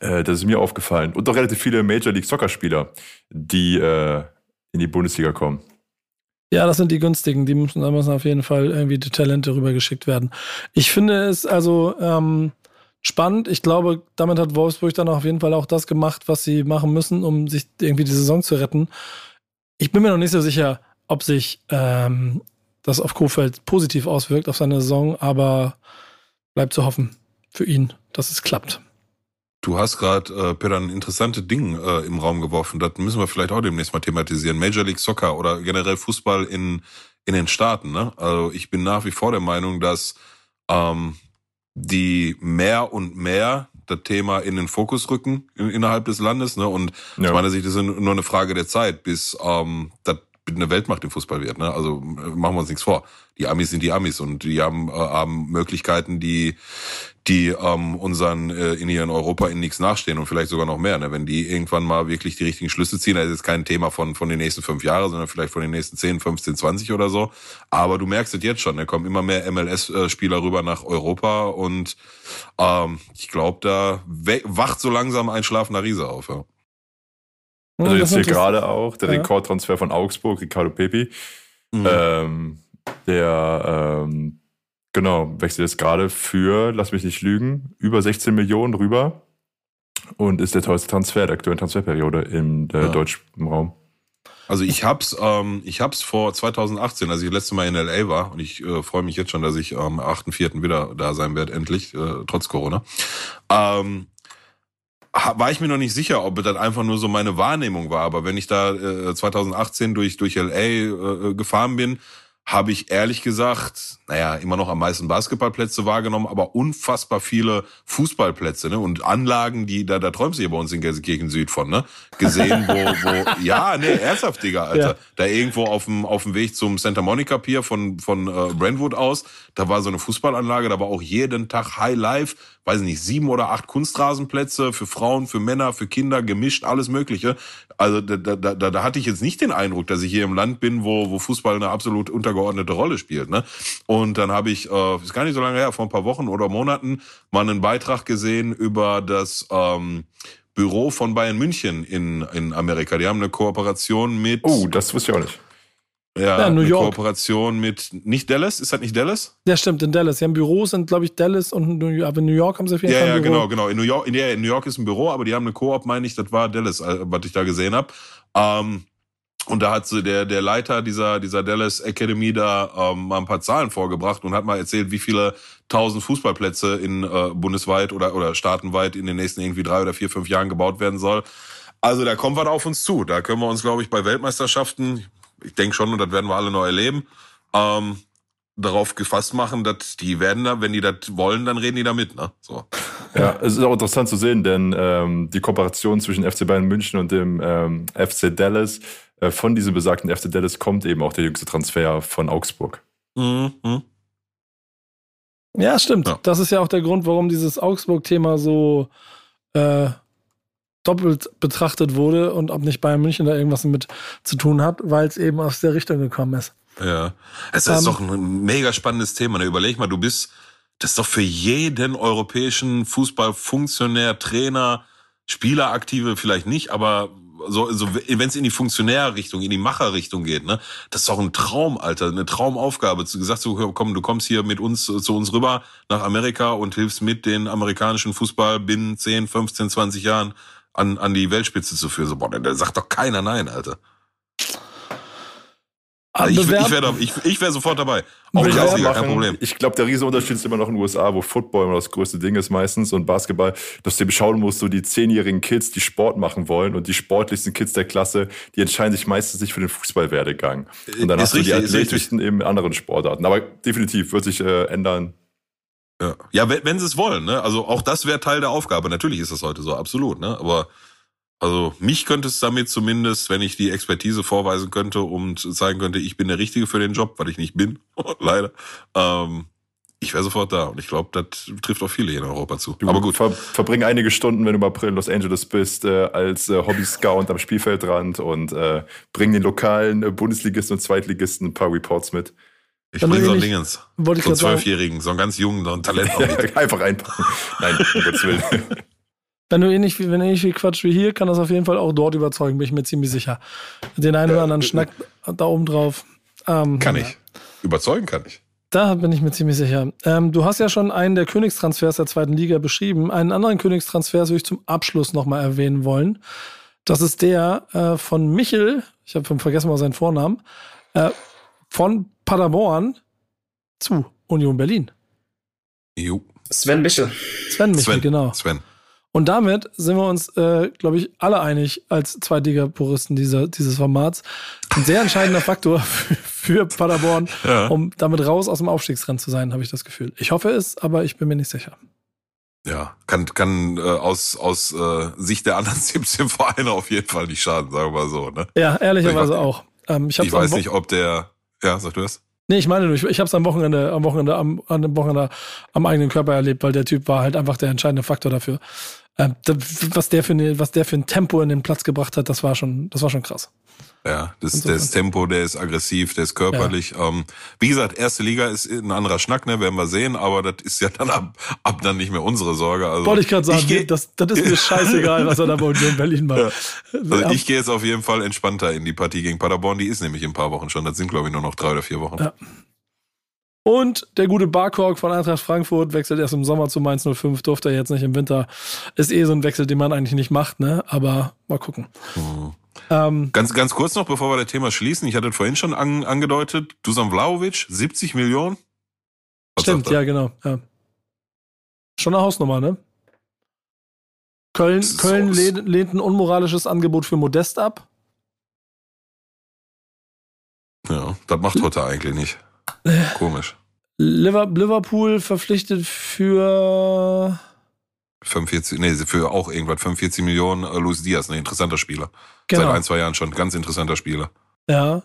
Äh, das ist mir aufgefallen. Und auch relativ viele Major League Soccer Spieler, die äh, in die Bundesliga kommen.
Ja, das sind die günstigen. Die müssen, da müssen auf jeden Fall irgendwie die Talente rübergeschickt werden. Ich finde es also ähm, spannend. Ich glaube, damit hat Wolfsburg dann auf jeden Fall auch das gemacht, was sie machen müssen, um sich irgendwie die Saison zu retten. Ich bin mir noch nicht so sicher, ob sich ähm, das auf Kofeld positiv auswirkt auf seine Saison, aber bleibt zu hoffen für ihn, dass es klappt.
Du hast gerade, äh, Peter, ein interessantes Ding äh, im Raum geworfen. Das müssen wir vielleicht auch demnächst mal thematisieren. Major League Soccer oder generell Fußball in, in den Staaten. Ne? Also ich bin nach wie vor der Meinung, dass ähm, die mehr und mehr das Thema in den Fokus rücken in, innerhalb des Landes. Ne? Und ja. aus meiner Sicht ist es nur eine Frage der Zeit, bis ähm, das eine Weltmacht im Fußball wird. Ne? Also äh, machen wir uns nichts vor. Die Amis sind die Amis und die haben, äh, haben Möglichkeiten, die die ähm, unseren äh, in hier in Europa in nichts nachstehen und vielleicht sogar noch mehr. Ne? Wenn die irgendwann mal wirklich die richtigen Schlüsse ziehen, das ist jetzt kein Thema von von den nächsten fünf Jahren, sondern vielleicht von den nächsten 10, 15, 20 oder so. Aber du merkst es jetzt schon, da ne? kommen immer mehr MLS-Spieler rüber nach Europa und ähm, ich glaube, da wacht so langsam ein schlafender Riese auf. Ja.
Also jetzt hier gerade auch der ja. Rekordtransfer von Augsburg, Ricardo Pepi. Mhm. Ähm, der ähm, genau wechselt jetzt gerade für, lass mich nicht lügen, über 16 Millionen rüber und ist der teuerste Transfer der aktuellen Transferperiode im äh, ja. deutschen Raum.
Also ich hab's, ähm, ich hab's vor 2018, als ich das letzte Mal in LA war, und ich äh, freue mich jetzt schon, dass ich am 8.4. wieder da sein werde, endlich, äh, trotz Corona. Ähm, war ich mir noch nicht sicher, ob das einfach nur so meine Wahrnehmung war. Aber wenn ich da äh, 2018 durch, durch LA äh, gefahren bin, habe ich ehrlich gesagt, naja, immer noch am meisten Basketballplätze wahrgenommen, aber unfassbar viele Fußballplätze ne? und Anlagen, die, da, da träumst du ja bei uns in Gelsenkirchen Süd von, ne? Gesehen, wo, wo, ja, nee, ernsthaft, Digga, Alter. Ja. Da irgendwo auf dem, auf dem Weg zum Santa Monica Pier von, von äh, Brentwood aus, da war so eine Fußballanlage, da war auch jeden Tag High Life, weiß nicht, sieben oder acht Kunstrasenplätze für Frauen, für Männer, für Kinder, gemischt, alles Mögliche. Also da, da, da, da hatte ich jetzt nicht den Eindruck, dass ich hier im Land bin, wo, wo Fußball eine absolut untergeordnete Rolle spielt. Ne? Und dann habe ich, äh, ist gar nicht so lange her, vor ein paar Wochen oder Monaten, mal einen Beitrag gesehen über das ähm, Büro von Bayern München in, in Amerika. Die haben eine Kooperation mit.
Oh, das wusste ich auch nicht.
Ja, ja New eine York. Kooperation mit, nicht Dallas? Ist das nicht Dallas?
Ja, stimmt, in Dallas. Sie haben Büros in, glaube ich, Dallas und New York, aber in New York haben sie auf jeden
ja,
Fall
ein Ja, genau, genau. In New, York, in, in New York ist ein Büro, aber die haben eine Koop, meine ich, das war Dallas, äh, was ich da gesehen habe. Ähm, und da hat so der, der Leiter dieser, dieser Dallas Academy da ähm, mal ein paar Zahlen vorgebracht und hat mal erzählt, wie viele tausend Fußballplätze in äh, bundesweit oder, oder staatenweit in den nächsten irgendwie drei oder vier, fünf Jahren gebaut werden soll. Also da kommt was auf uns zu. Da können wir uns, glaube ich, bei Weltmeisterschaften, ich denke schon, und das werden wir alle noch erleben, ähm, darauf gefasst machen, dass die werden da, wenn die das wollen, dann reden die da mit. Ne? So.
Ja, es ist auch interessant zu sehen, denn ähm, die Kooperation zwischen FC Bayern München und dem ähm, FC Dallas, äh, von diesem besagten FC Dallas kommt eben auch der jüngste Transfer von Augsburg. Mhm.
Ja, stimmt. Ja. Das ist ja auch der Grund, warum dieses Augsburg-Thema so äh, doppelt betrachtet wurde und ob nicht Bayern München da irgendwas mit zu tun hat, weil es eben aus der Richtung gekommen ist.
Ja, es ist ähm, doch ein mega spannendes Thema. Ne? Überleg mal, du bist, das ist doch für jeden europäischen Fußballfunktionär, Trainer, Spieleraktive vielleicht nicht, aber so, so wenn es in die Funktionärrichtung, in die Macherrichtung geht, ne, das ist doch ein Traum, Alter, eine Traumaufgabe. Du gesagt, so, komm, du kommst hier mit uns zu uns rüber nach Amerika und hilfst mit, den amerikanischen Fußball binnen 10, 15, 20 Jahren an, an die Weltspitze zu führen. So, boah, da sagt doch keiner nein, Alter. Ich, ich wäre ich, ich wär sofort dabei.
Auch ich auch kein Problem. Ich glaube, der riesige Unterschied ist immer noch in den USA, wo Football immer das größte Ding ist meistens und Basketball, dass du eben schauen musst, so die zehnjährigen Kids, die Sport machen wollen und die sportlichsten Kids der Klasse, die entscheiden sich meistens nicht für den Fußballwerdegang. Und dann ist hast richtig, du die athletischsten eben in anderen Sportarten. Aber definitiv wird sich äh, ändern.
Ja, ja wenn, wenn sie es wollen, ne? Also auch das wäre Teil der Aufgabe. Natürlich ist das heute so, absolut, ne? Aber also mich könnte es damit zumindest, wenn ich die Expertise vorweisen könnte und zeigen könnte, ich bin der Richtige für den Job, weil ich nicht bin, leider. Ähm, ich wäre sofort da und ich glaube, das trifft auch viele hier in Europa zu.
Du Aber gut. Ver verbring einige Stunden, wenn du im April in Los Angeles bist, äh, als äh, Hobby-Scout am Spielfeldrand und äh, bring den lokalen äh, Bundesligisten und Zweitligisten ein paar Reports mit.
Ich bringe so ein Dingens. So einen Zwölfjährigen, so einen ganz jungen, so einen Talent.
Einfach einpacken. Nein, um Gottes Willen.
Wenn du ähnlich wie, wenn ähnlich viel Quatsch wie hier, kann das auf jeden Fall auch dort überzeugen, bin ich mir ziemlich sicher. Den einen oder anderen Schnack da oben drauf.
Ähm, kann ich. Überzeugen kann ich.
Da bin ich mir ziemlich sicher. Ähm, du hast ja schon einen der Königstransfers der zweiten Liga beschrieben. Einen anderen Königstransfer würde ich zum Abschluss nochmal erwähnen wollen. Das ist der äh, von Michel, ich habe vergessen mal seinen Vornamen, äh, von Paderborn zu Union Berlin.
Jo. Sven Michel.
Sven Michel,
Sven,
genau.
Sven.
Und damit sind wir uns, äh, glaube ich, alle einig als Zweitliga-Puristen dieser, dieses Formats. Ein sehr entscheidender Faktor für, für Paderborn, ja. um damit raus aus dem Aufstiegsrennen zu sein, habe ich das Gefühl. Ich hoffe es, aber ich bin mir nicht sicher.
Ja, kann, kann äh, aus, aus äh, Sicht der anderen 17 Vereine auf jeden Fall nicht schaden, sagen wir mal so. Ne?
Ja, ehrlicherweise ich auch.
Ähm, ich, ich weiß nicht, ob der, ja, sag du das?
Nee, ich meine nur, ich, ich habe es am Wochenende, am Wochenende, am, am Wochenende am eigenen Körper erlebt, weil der Typ war halt einfach der entscheidende Faktor dafür. Ähm, was der für eine, was der für ein Tempo in den Platz gebracht hat, das war schon, das war schon krass.
Ja, das, das Tempo, der ist aggressiv, der ist körperlich. Ja. Ähm, wie gesagt, erste Liga ist ein anderer Schnack, ne, werden wir sehen, aber das ist ja dann ab, ab dann nicht mehr unsere Sorge. Also,
Wollte ich gerade sagen, ich das, das ist mir scheißegal, was er da bei Union Berlin macht. Ja.
Also ich gehe jetzt auf jeden Fall entspannter in die Partie gegen Paderborn, die ist nämlich in ein paar Wochen schon. Das sind, glaube ich, nur noch drei oder vier Wochen. Ja.
Und der gute Barkork von Eintracht Frankfurt wechselt erst im Sommer zu Mainz 05, durfte er jetzt nicht im Winter. Ist eh so ein Wechsel, den man eigentlich nicht macht, ne? Aber mal gucken.
Mhm. Ähm, ganz, ganz kurz noch, bevor wir das Thema schließen. Ich hatte es vorhin schon an, angedeutet. Dusan Vlaovic, 70 Millionen.
Was Stimmt, ja, genau. Ja. Schon eine Hausnummer, ne? Köln, Köln lehnt, lehnt ein unmoralisches Angebot für Modest ab.
Ja, das macht heute eigentlich nicht. Komisch.
Liverpool verpflichtet für
45, nee, für auch irgendwas, 45 Millionen äh, Luis Diaz, ein interessanter Spieler. Genau. Seit ein, zwei Jahren schon, ganz interessanter Spieler.
Ja,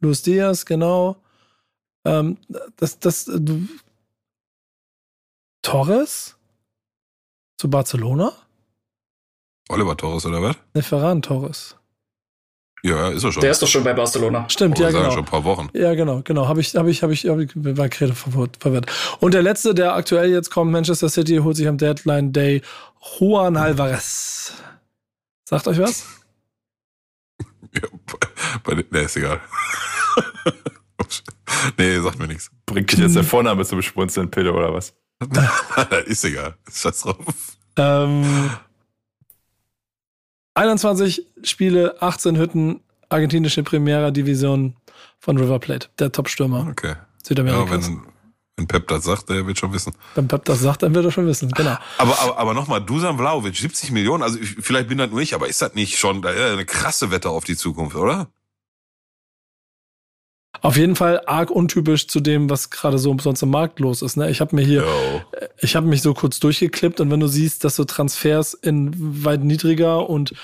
Luis Diaz, genau. Ähm, das, das, du, Torres? Zu Barcelona?
Oliver Torres oder was?
Ne, Ferran Torres.
Ja, ist er schon.
Der ist doch schon bei Barcelona.
Stimmt, ja, genau.
schon ein paar Wochen.
Ja, genau, genau. Habe ich, habe ich, habe ich, hab ich, war gerade verwirrt. Und der letzte, der aktuell jetzt kommt, Manchester City, holt sich am Deadline Day Juan Alvarez. Sagt euch was?
ja, bei, bei, nee, ist egal. nee, sagt mir nichts.
Bringt dich jetzt der Vorname zum Spunzeln, Pille, oder was?
ist egal. Scheiß drauf.
Ähm, 21 Spiele, 18 Hütten, argentinische Primera Division von River Plate, der Top-Stürmer.
Okay. Südamerikas. Ja, wenn, wenn Pep das sagt, der wird schon wissen.
Wenn Pep das sagt, dann wird er schon wissen, genau.
Aber, aber, aber nochmal, Dusan Vlaovic, 70 Millionen, also vielleicht bin das nur ich, aber ist das nicht schon eine krasse Wette auf die Zukunft, oder?
Auf jeden Fall arg untypisch zu dem, was gerade so sonst im Markt los ist. Ne? Ich habe mir hier, Yo. ich habe mich so kurz durchgeklippt und wenn du siehst, dass so Transfers in weit niedriger und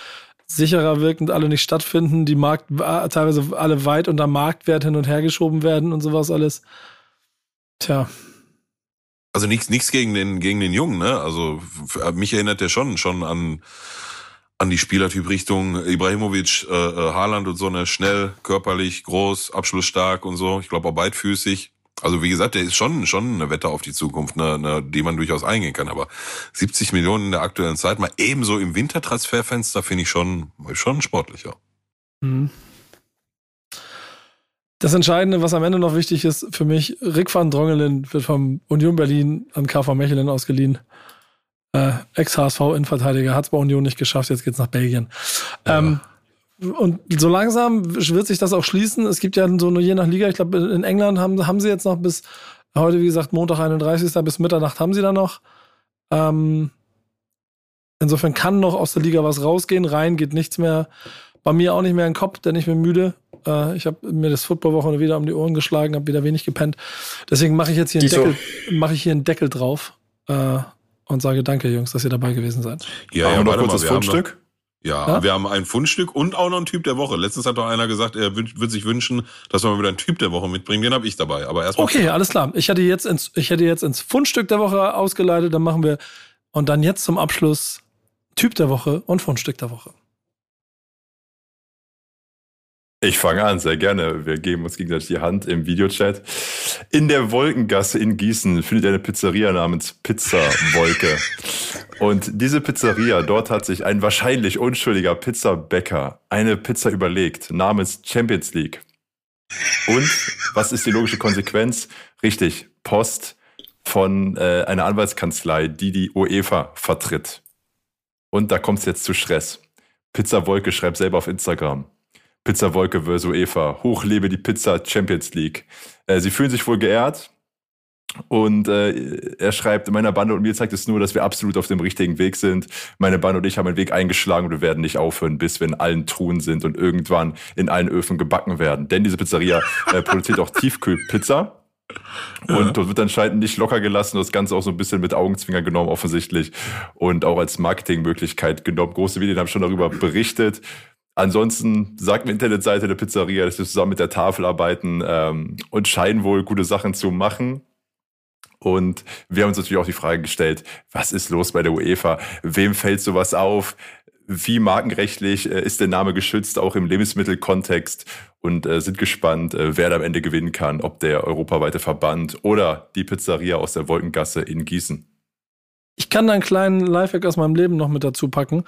sicherer wirkend alle nicht stattfinden, die Markt teilweise alle weit unter Marktwert hin und her geschoben werden und sowas alles. Tja.
Also nichts nichts gegen den gegen den Jungen, ne? Also mich erinnert der schon schon an an die Spielertyp Richtung Ibrahimovic, äh, äh, Haaland und so, ne, schnell, körperlich, groß, abschlussstark und so. Ich glaube auch beidfüßig. Also wie gesagt, der ist schon schon eine Wette auf die Zukunft, eine, eine, die man durchaus eingehen kann. Aber 70 Millionen in der aktuellen Zeit, mal ebenso im Wintertransferfenster, finde ich schon schon sportlicher. Mhm.
Das Entscheidende, was am Ende noch wichtig ist für mich, Rick van Drongelen wird vom Union Berlin an KV Mechelen ausgeliehen. Äh, Ex-HSV-Innenverteidiger hat es bei Union nicht geschafft, jetzt geht's nach Belgien. Ja. Ähm, und so langsam wird sich das auch schließen. Es gibt ja so nur je nach Liga, ich glaube, in England haben, haben sie jetzt noch bis heute, wie gesagt, Montag 31. bis Mitternacht haben sie da noch. Ähm, insofern kann noch aus der Liga was rausgehen. Rein geht nichts mehr. Bei mir auch nicht mehr in den Kopf, denn ich bin müde. Äh, ich habe mir das Footballwochenende wieder um die Ohren geschlagen, habe wieder wenig gepennt. Deswegen mache ich jetzt hier einen, Deckel, mach ich hier einen Deckel drauf äh, und sage danke, Jungs, dass ihr dabei gewesen seid.
Ja, ja, noch kurz das Fundstück. Ja, ja, wir haben ein Fundstück und auch noch ein Typ der Woche. Letztens hat doch einer gesagt, er würde sich wünschen, dass wir mal wieder einen Typ der Woche mitbringen. Den habe ich dabei. Aber erstmal.
Okay, alles klar. Ich hätte jetzt ins, ich hätte jetzt ins Fundstück der Woche ausgeleitet. Dann machen wir und dann jetzt zum Abschluss Typ der Woche und Fundstück der Woche.
Ich fange an, sehr gerne. Wir geben uns gegenseitig die Hand im Videochat. In der Wolkengasse in Gießen findet eine Pizzeria namens Pizza Wolke. Und diese Pizzeria, dort hat sich ein wahrscheinlich unschuldiger Pizzabäcker eine Pizza überlegt, namens Champions League. Und was ist die logische Konsequenz? Richtig, Post von äh, einer Anwaltskanzlei, die die UEFA vertritt. Und da kommt es jetzt zu Stress. Pizza Wolke schreibt selber auf Instagram. Pizza Wolke versus Eva. Hochlebe die Pizza Champions League. Äh, sie fühlen sich wohl geehrt. Und äh, er schreibt, meiner Bande und mir zeigt es nur, dass wir absolut auf dem richtigen Weg sind. Meine Bande und ich haben einen Weg eingeschlagen und wir werden nicht aufhören, bis wir in allen Truhen sind und irgendwann in allen Öfen gebacken werden. Denn diese Pizzeria äh, produziert auch Tiefkühlpizza. Und dort wird anscheinend nicht locker gelassen, das Ganze auch so ein bisschen mit Augenzwinger genommen, offensichtlich. Und auch als Marketingmöglichkeit genommen. Große Medien haben schon darüber berichtet. Ansonsten sagt mir Internetseite der Pizzeria, dass wir zusammen mit der Tafel arbeiten ähm, und scheinen wohl gute Sachen zu machen. Und wir haben uns natürlich auch die Frage gestellt, was ist los bei der UEFA? Wem fällt sowas auf? Wie markenrechtlich äh, ist der Name geschützt, auch im Lebensmittelkontext? Und äh, sind gespannt, äh, wer da am Ende gewinnen kann, ob der europaweite Verband oder die Pizzeria aus der Wolkengasse in Gießen.
Ich kann da einen kleinen Lifehack aus meinem Leben noch mit dazu packen.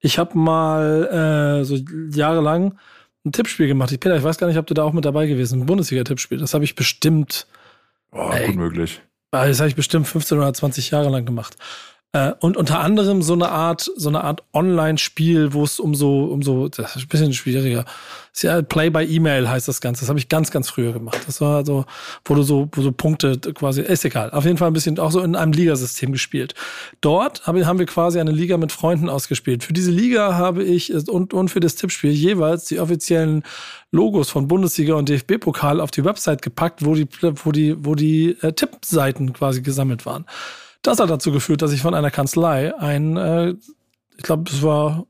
Ich habe mal äh, so jahrelang ein Tippspiel gemacht. Ich, Peter, ich weiß gar nicht, ob du da auch mit dabei gewesen bist. Ein Bundesliga-Tippspiel. Das habe ich bestimmt.
Oh, ey, gut möglich.
Das habe ich bestimmt 15 oder 20 Jahre lang gemacht. Äh, und unter anderem so eine Art, so eine Art Online-Spiel, wo es um so, um so, das ist ein bisschen schwieriger. Ja, Play by E-Mail heißt das Ganze. Das habe ich ganz, ganz früher gemacht. Das war so, wo du so, wo so Punkte quasi, ist egal. Auf jeden Fall ein bisschen auch so in einem Ligasystem gespielt. Dort haben wir quasi eine Liga mit Freunden ausgespielt. Für diese Liga habe ich und, und für das Tippspiel jeweils die offiziellen Logos von Bundesliga und DFB-Pokal auf die Website gepackt, wo die, wo die, wo die äh, Tippseiten quasi gesammelt waren. Das hat dazu geführt, dass ich von einer Kanzlei ein, äh, ich glaube, es war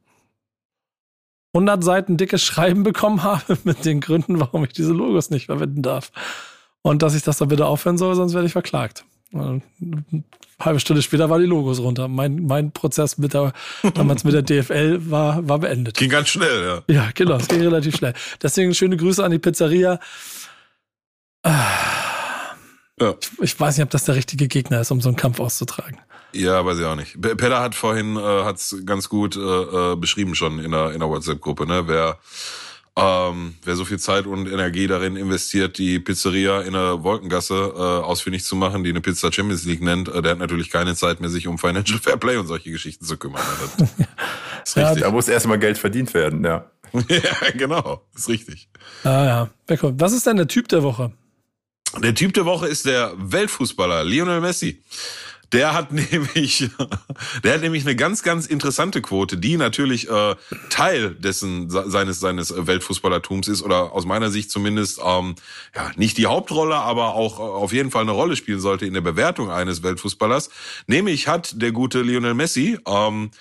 100 Seiten dickes Schreiben bekommen habe mit den Gründen, warum ich diese Logos nicht verwenden darf. Und dass ich das dann bitte aufhören soll, sonst werde ich verklagt. Eine halbe Stunde später war die Logos runter. Mein, mein Prozess mit der, damals mit der DFL war, war beendet.
Ging ganz schnell, ja.
Ja, genau, es ging relativ schnell. Deswegen schöne Grüße an die Pizzeria. Ah ja. Ich, ich, weiß nicht, ob das der richtige Gegner ist, um so einen Kampf auszutragen.
Ja, weiß ich auch nicht. Pedda hat vorhin äh, hat's ganz gut äh, äh, beschrieben schon in der, in der WhatsApp-Gruppe, ne? Wer ähm, wer so viel Zeit und Energie darin investiert, die Pizzeria in der Wolkengasse äh, ausfindig zu machen, die eine Pizza Champions League nennt, äh, der hat natürlich keine Zeit mehr, sich um Financial Fair Play und solche Geschichten zu kümmern.
Das ist richtig. Ja, da muss erstmal Geld verdient werden, ja.
ja, genau. ist richtig.
Ah ja. Was ist denn der Typ der Woche?
Der Typ der Woche ist der Weltfußballer Lionel Messi. Der hat nämlich, der hat nämlich eine ganz, ganz interessante Quote, die natürlich äh, Teil dessen seines seines Weltfußballertums ist oder aus meiner Sicht zumindest ähm, ja nicht die Hauptrolle, aber auch äh, auf jeden Fall eine Rolle spielen sollte in der Bewertung eines Weltfußballers. Nämlich hat der gute Lionel Messi ähm,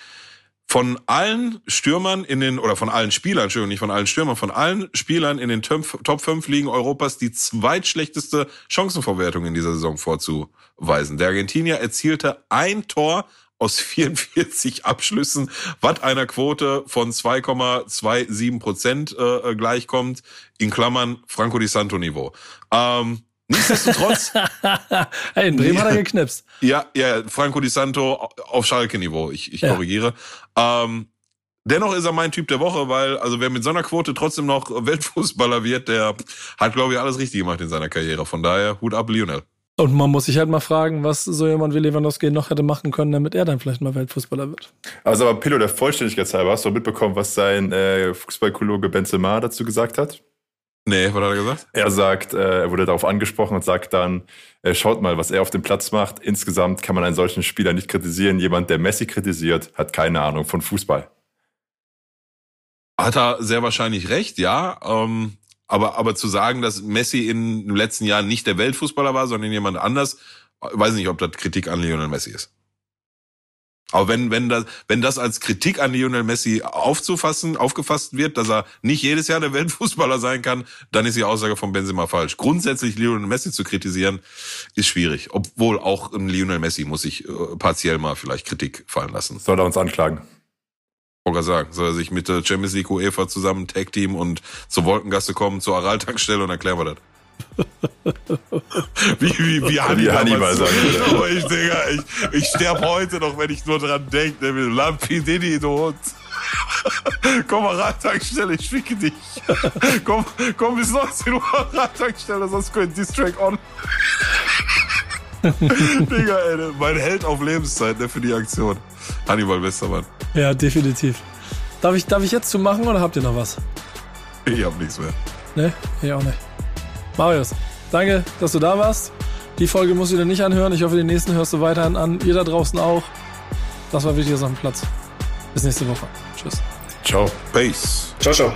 von allen Stürmern in den, oder von allen Spielern, Entschuldigung, nicht von allen Stürmern, von allen Spielern in den Top 5 Ligen Europas die zweitschlechteste Chancenverwertung in dieser Saison vorzuweisen. Der Argentinier erzielte ein Tor aus 44 Abschlüssen, was einer Quote von 2,27 Prozent äh, gleichkommt, in Klammern Franco Di Santo Niveau. Ähm, Nichtsdestotrotz.
hey, in Bremen hat er geknipst.
Ja, ja, Franco Di Santo auf Schalke-Niveau. Ich, ich ja. korrigiere. Ähm, dennoch ist er mein Typ der Woche, weil, also wer mit so einer Quote trotzdem noch Weltfußballer wird, der hat, glaube ich, alles richtig gemacht in seiner Karriere. Von daher, Hut ab, Lionel.
Und man muss sich halt mal fragen, was so jemand wie Lewandowski noch hätte machen können, damit er dann vielleicht mal Weltfußballer wird.
Also aber Pillow, der Vollständigkeit halber, hast du mitbekommen, was sein äh, Fußballkollege Benzema dazu gesagt hat?
Nee, was hat er gesagt?
Er sagt, äh, er wurde darauf angesprochen und sagt dann, äh, schaut mal, was er auf dem Platz macht. Insgesamt kann man einen solchen Spieler nicht kritisieren. Jemand, der Messi kritisiert, hat keine Ahnung von Fußball.
Hat er sehr wahrscheinlich recht, ja. Ähm, aber, aber zu sagen, dass Messi in den letzten Jahren nicht der Weltfußballer war, sondern jemand anders, weiß nicht, ob das Kritik an Lionel Messi ist. Aber wenn, wenn, das, wenn das als Kritik an Lionel Messi aufzufassen, aufgefasst wird, dass er nicht jedes Jahr der Weltfußballer sein kann, dann ist die Aussage von Benzema falsch. Grundsätzlich Lionel Messi zu kritisieren, ist schwierig. Obwohl auch Lionel Messi muss sich äh, partiell mal vielleicht Kritik fallen lassen.
Soll er uns anklagen?
Wollte sagen, soll er sich mit der Champions League UEFA zusammen Tag Team und zur Wolkengasse kommen, zur Aral-Tankstelle und erklären wir das. Wie, wie, wie Hannibal, Hannibal sagen würde. Oh, ich, Digga, ich, ich sterbe heute noch, wenn ich nur dran denke. Lampi Diddy, du Hund. komm mal Radtankstelle, ich schicke dich. komm, komm bis 19 Uhr Radtankstelle, sonst könnt Distrack on. Digga, ey, mein Held auf Lebenszeit ne, für die Aktion. Hannibal Westermann.
Ja, definitiv. Darf ich, darf ich jetzt zu machen oder habt ihr noch was?
Ich hab nichts mehr.
Ne, ich auch nicht. Marius, danke, dass du da warst. Die Folge musst du dir nicht anhören. Ich hoffe, den nächsten hörst du weiterhin an. Ihr da draußen auch. Das war Wichtiges auf dem Platz. Bis nächste Woche. Tschüss.
Ciao. Peace.
Ciao, ciao.